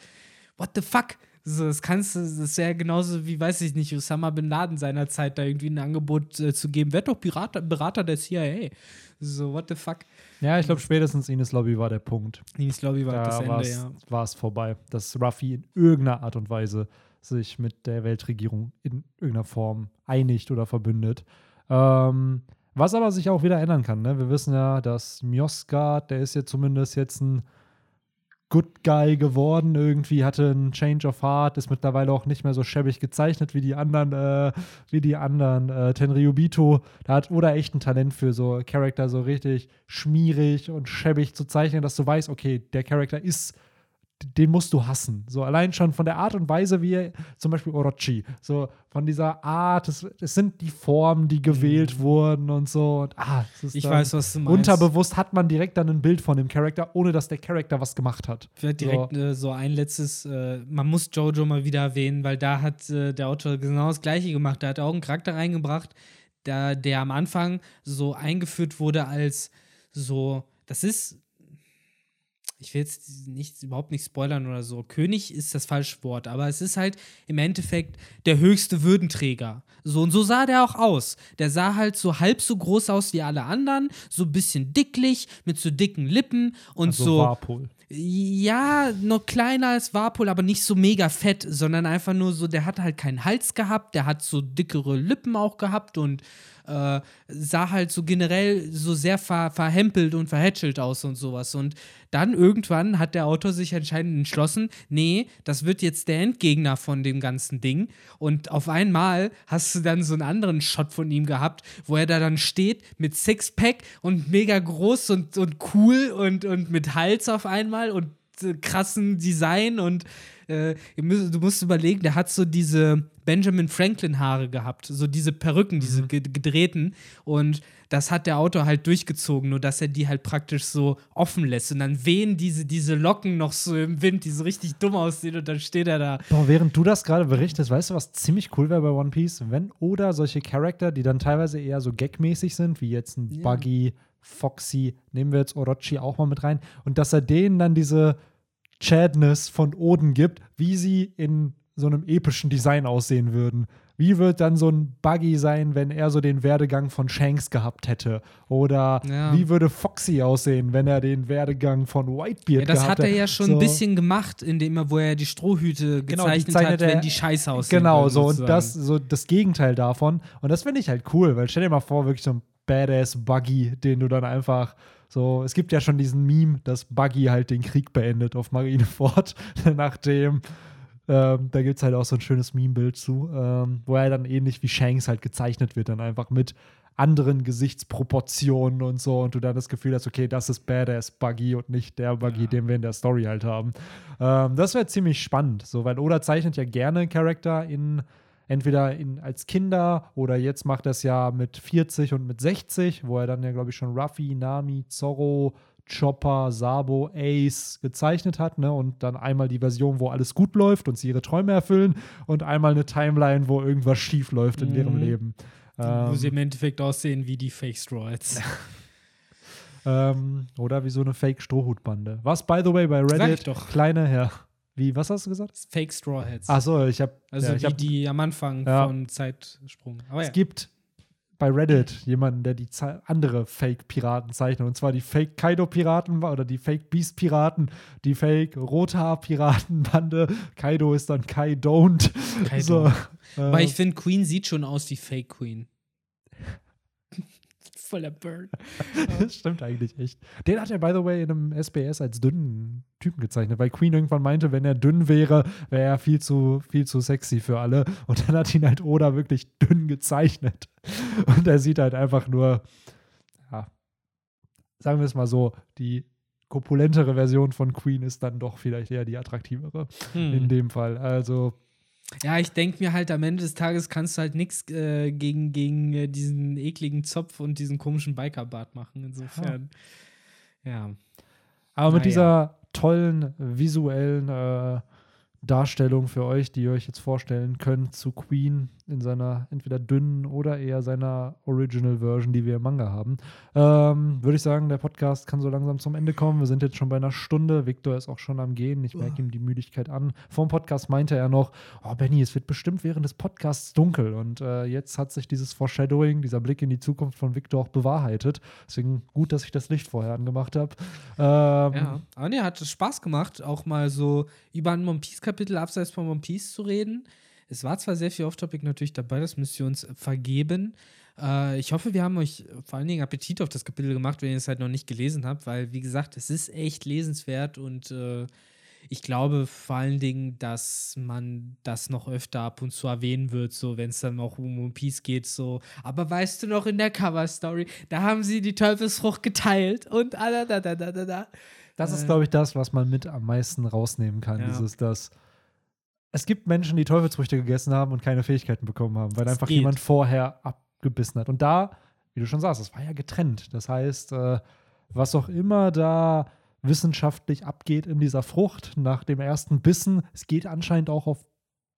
what the fuck? So, das kannst du, das wäre genauso wie, weiß ich nicht, Osama Bin Laden seinerzeit da irgendwie ein Angebot äh, zu geben. Werd doch Berater, Berater der CIA. So, what the fuck? Ja, ich glaube, spätestens Ines Lobby war der Punkt. Ines Lobby war da das Ende, ja. War es vorbei, dass Ruffy in irgendeiner Art und Weise sich mit der Weltregierung in irgendeiner Form einigt oder verbündet. Ähm, was aber sich auch wieder ändern kann. Ne? Wir wissen ja, dass Mioskard, der ist ja zumindest jetzt ein Good Guy geworden, irgendwie hatte einen Change of Heart, ist mittlerweile auch nicht mehr so schäbig gezeichnet wie die anderen, äh, wie die anderen äh, Tenryubito. Da hat Oda echt ein Talent für so Charakter so richtig schmierig und schäbig zu zeichnen, dass du weißt, okay, der Charakter ist den musst du hassen. So allein schon von der Art und Weise, wie er, zum Beispiel Orochi, so von dieser Art, es, es sind die Formen, die gewählt mhm. wurden und so. Und, ah, ich weiß, was du meinst. Unterbewusst hat man direkt dann ein Bild von dem Charakter, ohne dass der Charakter was gemacht hat. Vielleicht direkt so, äh, so ein letztes, äh, man muss Jojo mal wieder erwähnen, weil da hat äh, der Autor genau das Gleiche gemacht. Da hat er auch einen Charakter reingebracht, der, der am Anfang so eingeführt wurde als so, das ist ich will jetzt nicht, überhaupt nicht spoilern oder so. König ist das falsche Wort, aber es ist halt im Endeffekt der höchste Würdenträger. So und so sah der auch aus. Der sah halt so halb so groß aus wie alle anderen, so ein bisschen dicklich, mit so dicken Lippen und also so. Warpol. Ja, noch kleiner als Warpol, aber nicht so mega fett, sondern einfach nur so, der hat halt keinen Hals gehabt, der hat so dickere Lippen auch gehabt und äh, sah halt so generell so sehr ver verhempelt und verhätschelt aus und sowas. Und dann irgendwann hat der Autor sich anscheinend entschlossen, nee, das wird jetzt der Endgegner von dem ganzen Ding. Und auf einmal hast du dann so einen anderen Shot von ihm gehabt, wo er da dann steht mit Sixpack und mega groß und, und cool und, und mit Hals auf einmal und krassen Design und äh, du musst überlegen, der hat so diese Benjamin Franklin Haare gehabt, so diese Perücken, diese mhm. gedrehten und das hat der Autor halt durchgezogen, nur dass er die halt praktisch so offen lässt und dann wehen diese, diese Locken noch so im Wind, die so richtig dumm aussehen und dann steht er da. Boah, während du das gerade berichtest, weißt du, was ziemlich cool wäre bei One Piece? Wenn oder solche Charakter, die dann teilweise eher so gagmäßig sind, wie jetzt ein ja. Buggy, Foxy, nehmen wir jetzt Orochi auch mal mit rein und dass er denen dann diese Chadness von Oden gibt, wie sie in so einem epischen Design aussehen würden. Wie wird dann so ein Buggy sein, wenn er so den Werdegang von Shanks gehabt hätte? Oder ja. wie würde Foxy aussehen, wenn er den Werdegang von Whitebeard ja, gehabt hätte? Das hat er ja schon so. ein bisschen gemacht, indem er, wo er die Strohhüte genau, gezeichnet genau, hat, wenn die Scheiße aussehen. Genau, so und das so das Gegenteil davon. Und das finde ich halt cool, weil stell dir mal vor, wirklich so ein Badass Buggy, den du dann einfach so, es gibt ja schon diesen Meme, dass Buggy halt den Krieg beendet auf Marineford, <laughs> nachdem ähm, da gibt es halt auch so ein schönes Meme-Bild zu, ähm, wo er dann ähnlich wie Shanks halt gezeichnet wird, dann einfach mit anderen Gesichtsproportionen und so und du dann das Gefühl hast, okay, das ist Badass Buggy und nicht der Buggy, ja. den wir in der Story halt haben. Ähm, das wäre ziemlich spannend, so, weil Oda zeichnet ja gerne Charakter in entweder in, als Kinder oder jetzt macht er es ja mit 40 und mit 60, wo er dann ja, glaube ich, schon Ruffy, Nami, Zorro, Chopper, Sabo, Ace gezeichnet hat, ne? Und dann einmal die Version, wo alles gut läuft und sie ihre Träume erfüllen und einmal eine Timeline, wo irgendwas schief läuft in mhm. ihrem Leben. Wo ähm, sie im Endeffekt aussehen wie die Fake Stroids. <laughs> ähm, oder wie so eine Fake Strohhutbande. Was, by the way, bei Reddit doch. kleine, ja. Wie, was hast du gesagt? Fake Straw Hats. Achso, ich habe. Also ja, wie hab, die am Anfang ja. von Zeitsprung. Aber es ja. gibt bei Reddit jemanden, der die andere Fake-Piraten zeichnet. Und zwar die Fake Kaido-Piraten oder die Fake Beast-Piraten, die Fake Rothaar-Piratenbande. Kaido ist dann Kai Don't. Kaido. So, Aber äh, ich finde, Queen sieht schon aus wie Fake Queen voller Burn. <laughs> das stimmt eigentlich echt. Den hat er, by the way, in einem SBS als dünnen Typen gezeichnet, weil Queen irgendwann meinte, wenn er dünn wäre, wäre er viel zu, viel zu sexy für alle. Und dann hat ihn halt Oda wirklich dünn gezeichnet. Und er sieht halt einfach nur, ja, sagen wir es mal so, die kopulentere Version von Queen ist dann doch vielleicht eher die attraktivere hm. in dem Fall. Also ja, ich denke mir halt, am Ende des Tages kannst du halt nichts äh, gegen, gegen äh, diesen ekligen Zopf und diesen komischen Bikerbart machen. Insofern, ja. ja. Aber mit dieser tollen visuellen äh, Darstellung für euch, die ihr euch jetzt vorstellen könnt zu Queen in seiner entweder dünnen oder eher seiner Original Version, die wir im Manga haben. Ähm, Würde ich sagen, der Podcast kann so langsam zum Ende kommen. Wir sind jetzt schon bei einer Stunde. Victor ist auch schon am Gehen. Ich merke ihm die Müdigkeit an. Vor dem Podcast meinte er noch: Oh, Benny, es wird bestimmt während des Podcasts dunkel. Und äh, jetzt hat sich dieses Foreshadowing, dieser Blick in die Zukunft von Victor auch bewahrheitet. Deswegen gut, dass ich das Licht vorher angemacht habe. Ähm, ja, aber nee, hat es Spaß gemacht, auch mal so über ein One Piece-Kapitel abseits von One Piece zu reden. Es war zwar sehr viel Off-Topic natürlich dabei, das müsst ihr uns vergeben. Äh, ich hoffe, wir haben euch vor allen Dingen Appetit auf das Kapitel gemacht, wenn ihr es halt noch nicht gelesen habt, weil, wie gesagt, es ist echt lesenswert und äh, ich glaube vor allen Dingen, dass man das noch öfter ab und zu erwähnen wird, so wenn es dann auch um One Piece geht, so. Aber weißt du noch in der Cover-Story, da haben sie die Teufelsfrucht geteilt und da, da, da, da, da, da. Das ist, glaube ich, das, was man mit am meisten rausnehmen kann. Ja. Dieses, dass es gibt Menschen, die Teufelsfrüchte gegessen haben und keine Fähigkeiten bekommen haben, weil das einfach geht. jemand vorher abgebissen hat. Und da, wie du schon sagst, das war ja getrennt. Das heißt, äh, was auch immer da wissenschaftlich abgeht in dieser Frucht nach dem ersten Bissen, es geht anscheinend auch auf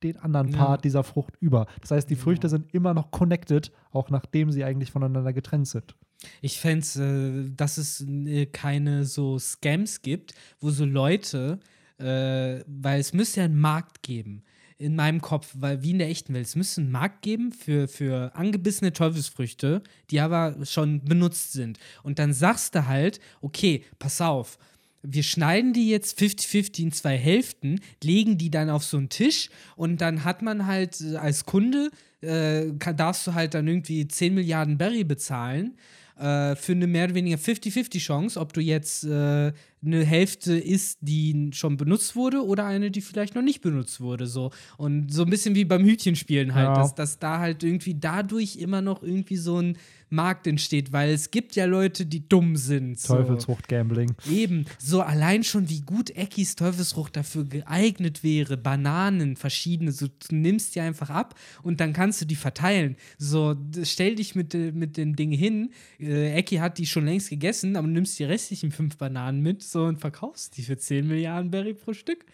den anderen Part ja. dieser Frucht über. Das heißt, die ja. Früchte sind immer noch connected, auch nachdem sie eigentlich voneinander getrennt sind. Ich fände es, äh, dass es äh, keine so Scams gibt, wo so Leute äh, weil es müsste ja einen Markt geben in meinem Kopf, weil wie in der echten Welt, es müsste einen Markt geben für, für angebissene Teufelsfrüchte, die aber schon benutzt sind. Und dann sagst du halt, okay, pass auf, wir schneiden die jetzt 50-50 in zwei Hälften, legen die dann auf so einen Tisch und dann hat man halt äh, als Kunde, äh, kann, darfst du halt dann irgendwie 10 Milliarden Berry bezahlen äh, für eine mehr oder weniger 50-50 Chance, ob du jetzt äh, eine Hälfte ist, die schon benutzt wurde oder eine, die vielleicht noch nicht benutzt wurde. So. Und so ein bisschen wie beim Hütchenspielen halt, Ja. dass, dass da halt irgendwie dadurch immer noch irgendwie so ein Markt entsteht, weil es gibt ja Leute, die dumm sind. So. Teufelsfrucht-Gambling. Eben, so allein schon, wie gut Eckis Teufelsfrucht dafür geeignet wäre, Bananen, verschiedene, so du nimmst die einfach ab und dann kannst du die verteilen. So, stell dich mit, de- mit den Dingen hin. Äh, Ecki hat die schon längst gegessen, aber nimmst die restlichen fünf Bananen mit so und verkaufst die für 10 Milliarden Berry pro Stück.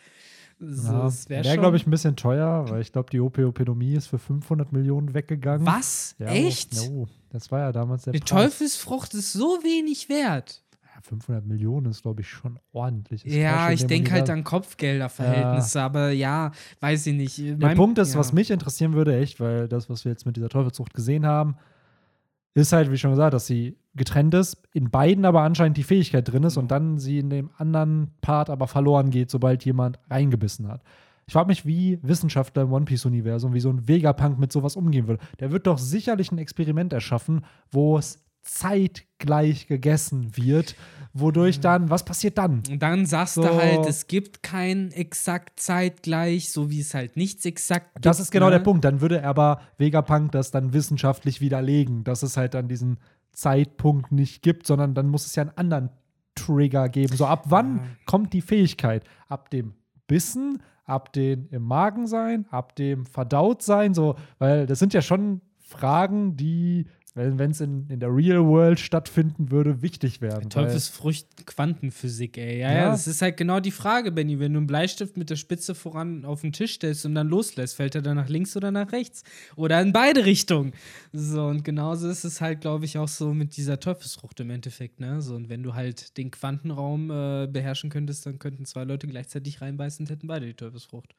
So, Ja, das wäre Wäre, schon. glaube ich, ein bisschen teuer, weil ich glaube, die Opeopedomie ist für 500 Millionen weggegangen. Was? Ja, Echt? Oh, das war ja damals der Die Preis. Teufelsfrucht ist so wenig wert. Ja, 500 Millionen ist, glaube ich, schon ordentlich. Das Ja, ich denke halt an Kopfgelderverhältnisse, aber ja, weiß ich nicht. Der Mein- Punkt ist, ja. was mich interessieren würde, echt, weil das, was wir jetzt mit dieser Teufelszucht gesehen haben, ist halt, wie schon gesagt, dass sie getrennt ist, in beiden aber anscheinend die Fähigkeit drin ist und dann sie in dem anderen Part aber verloren geht, sobald jemand reingebissen hat. Ich frage mich, wie Wissenschaftler im One Piece-Universum, wie so ein Vegapunk mit sowas umgehen würde. Der wird doch sicherlich ein Experiment erschaffen, wo es zeitgleich gegessen wird, wodurch dann, was passiert dann? Und dann sagst So. du halt, es gibt kein exakt zeitgleich, so wie es halt nichts exakt gibt. Das ist genau ne? der Punkt. Dann würde aber Vegapunk das dann wissenschaftlich widerlegen, dass es halt dann diesen Zeitpunkt nicht gibt, sondern dann muss es ja einen anderen Trigger geben. So ab wann Ja. kommt die Fähigkeit? Ab dem Bissen, ab dem im Magen sein, ab dem verdaut sein, so, weil das sind ja schon Fragen, die, wenn es in, in der Real World stattfinden würde, wichtig weil- Teufelsfrucht Quantenphysik, ey. Ja, ja, Ja. das ist halt genau die Frage, Benny. Wenn du einen Bleistift mit der Spitze voran auf den Tisch stellst und dann loslässt, fällt er dann nach links oder nach rechts? Oder in beide Richtungen. So, und genauso ist es halt, glaube ich, auch so mit dieser Teufelsfrucht im Endeffekt, ne? So, und wenn du halt den Quantenraum äh, beherrschen könntest, dann könnten zwei Leute gleichzeitig reinbeißen und hätten beide die Teufelsfrucht.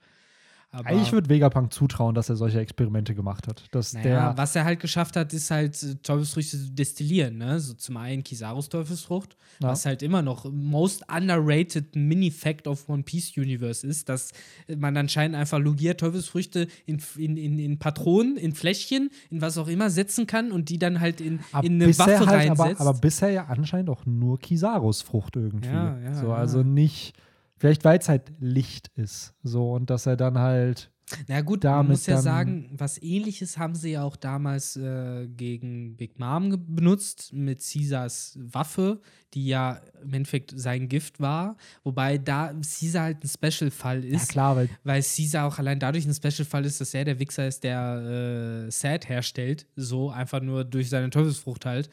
Aber Ich würde Vegapunk zutrauen, dass er solche Experimente gemacht hat. Dass Naja, der, was er halt geschafft hat, ist halt äh, Teufelsfrüchte zu destillieren, ne? So zum einen Kisarus Teufelsfrucht, Ja. was halt immer noch most underrated Mini-Fact of One Piece Universe ist, dass man anscheinend einfach logiert Teufelsfrüchte in, in, in, in Patronen, in Fläschchen, in was auch immer setzen kann und die dann halt in, Aber in eine Waffe halt, aber, reinsetzt. aber bisher ja anscheinend auch nur Kisarus-Frucht irgendwie. Ja, ja, so, ja. also nicht, vielleicht weil es halt Licht ist. So, und dass er dann halt. Na gut, man muss ja sagen, was ähnliches haben sie ja auch damals äh, gegen Big Mom benutzt mit Caesars Waffe, die ja im Endeffekt sein Gift war. Wobei da Caesar halt ein Special-Fall Ja, ist, klar, weil weil Caesar auch allein dadurch ein Special-Fall ist, dass er der Wichser ist, der äh, Sad herstellt. So einfach nur durch seine Teufelsfrucht halt.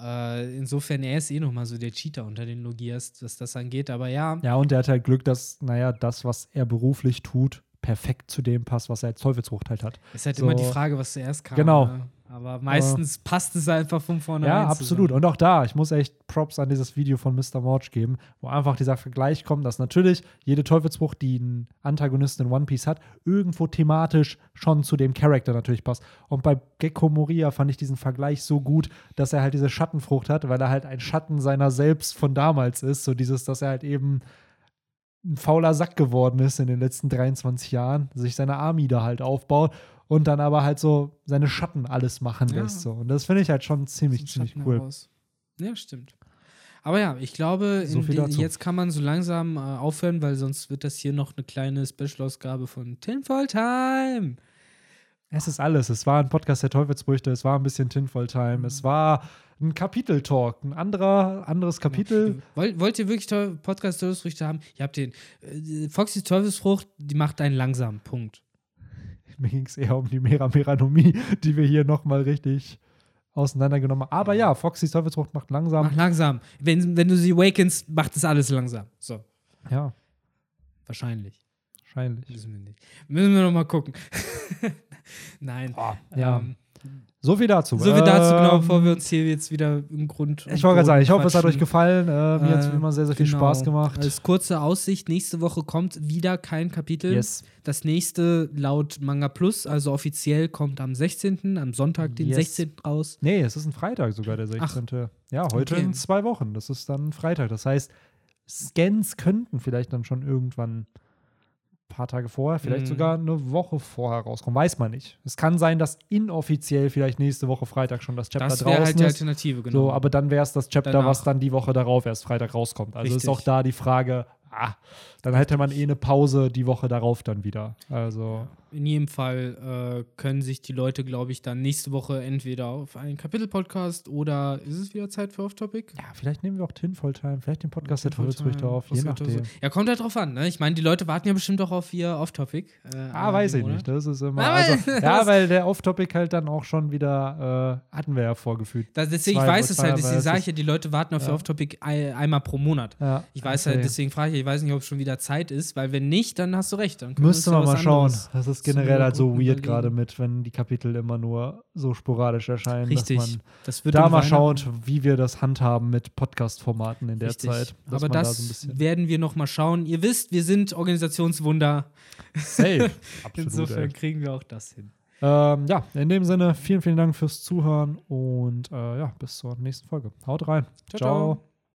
Äh, insofern, er ist eh nochmal so der Cheater unter den Logiers, was das angeht. Aber ja, Ja, und er hat halt Glück, dass, naja, das, was er beruflich tut, perfekt zu dem passt, was er als Teufelsfrucht halt hat. ist halt So. immer die Frage, was zuerst kam. Genau. Ne? Aber meistens passt es einfach von vornherein. Ja, absolut. zusammen. Und auch da, ich muss echt Props an dieses Video von Mr. Morge geben, wo einfach dieser Vergleich kommt, dass natürlich jede Teufelsfrucht, die einen Antagonisten in One Piece hat, irgendwo thematisch schon zu dem Charakter natürlich passt. Und bei Gecko Moria fand ich diesen Vergleich so gut, dass er halt diese Schattenfrucht hat, weil er halt ein Schatten seiner selbst von damals ist. So dieses, dass er halt eben ein fauler Sack geworden ist in den letzten 23 Jahren, sich seine Army da halt aufbaut und dann aber halt so seine Schatten alles machen Ja. lässt. So. Und das finde ich halt schon ziemlich, ziemlich Schatten cool. heraus. Ja, stimmt. Aber ja, ich glaube, So den, jetzt kann man so langsam äh, aufhören, weil sonst wird das hier noch eine kleine Special-Ausgabe von Tinfoil Time. Es ist alles. Es war ein Podcast der Teufelsbrüchte, es war ein bisschen Tinfoil Time, es war ein Kapitel-Talk, ein anderer, anderes Kapitel. Wollt, wollt ihr wirklich Podcast Teufelsfrüchte haben? Ihr habt den. Äh, Foxys Teufelsfrucht, die macht einen langsam. Punkt. <laughs> Mir ging es eher um die Mera Meranomie, die wir hier nochmal richtig auseinandergenommen haben. Aber ja, Foxys Teufelsfrucht macht langsam. Mach langsam. Wenn, wenn du sie awakenst, macht das alles langsam. So, Ja, wahrscheinlich. wahrscheinlich. Wissen wir nicht. Müssen wir noch mal gucken. <laughs> Nein. Ja. Ähm, So viel dazu. so viel dazu, genau, Ähm, bevor wir uns hier jetzt wieder im Grund. Ich wollte gerade sagen, ich hoffe, es hat euch gefallen. Äh, mir hat es Äh, wie immer sehr, sehr viel genau. Spaß gemacht. Als kurze Aussicht, nächste Woche kommt wieder kein Kapitel. yes. Das nächste laut Manga Plus, also offiziell, kommt am 16., am Sonntag, den Yes. 16. raus. Nee, es ist ein Freitag sogar, der 16. ja, heute okay. in zwei Wochen. Das ist dann Freitag. Das heißt, Scans könnten vielleicht dann schon irgendwann paar Tage vorher, vielleicht Mhm. sogar eine Woche vorher rauskommen. Weiß man nicht. Es kann sein, dass inoffiziell vielleicht nächste Woche Freitag schon das Chapter Das wäre draußen halt die ist. Alternative, genau. So, aber dann wäre es das Chapter, Danach. was dann die Woche darauf erst Freitag rauskommt. Also ist Richtig. auch da die Frage, ah, dann hätte man eh eine Pause die Woche darauf dann wieder. Also, In jedem Fall äh, können sich die Leute, glaube ich, dann nächste Woche entweder auf einen Kapitel-Podcast oder ist es wieder Zeit für Off-Topic? ja, vielleicht nehmen wir auch Tinfoil Time, vielleicht den Podcast der Fulltime, drauf, je nachdem. Ja, kommt halt drauf an, ne? Ich meine, die Leute warten ja bestimmt auch auf ihr Off-Topic. Äh, Ah, weiß ich nicht. Das ist immer. Aber- Also, <laughs> ja, weil der Off-Topic halt dann auch schon wieder, äh, hatten wir ja vorgefühlt. Das, deswegen, Zwei- ich weiß es halt, deswegen sage ich ja, die Leute warten auf Ja. ihr Off-Topic ein, einmal pro Monat. Ja, Ich weiß okay. halt, deswegen frage ich, ich weiß nicht, ob es schon wieder Zeit ist, weil wenn nicht, dann hast du recht. Dann Müsste man mal schauen. Das ist generell halt so weird gerade mit, wenn die Kapitel immer nur so sporadisch erscheinen. Richtig. Dass man Das wird da mal schaut, wie wir das handhaben mit Podcast-Formaten in der Richtig. Zeit. Aber man da das so werden wir noch mal schauen. Ihr wisst, wir sind Organisationswunder. safe. <laughs> Absolut. Insofern ey. kriegen wir auch das hin. Ähm, ja, in dem Sinne, vielen, vielen Dank fürs Zuhören und äh, ja, bis zur nächsten Folge. Haut rein. Ciao, ciao.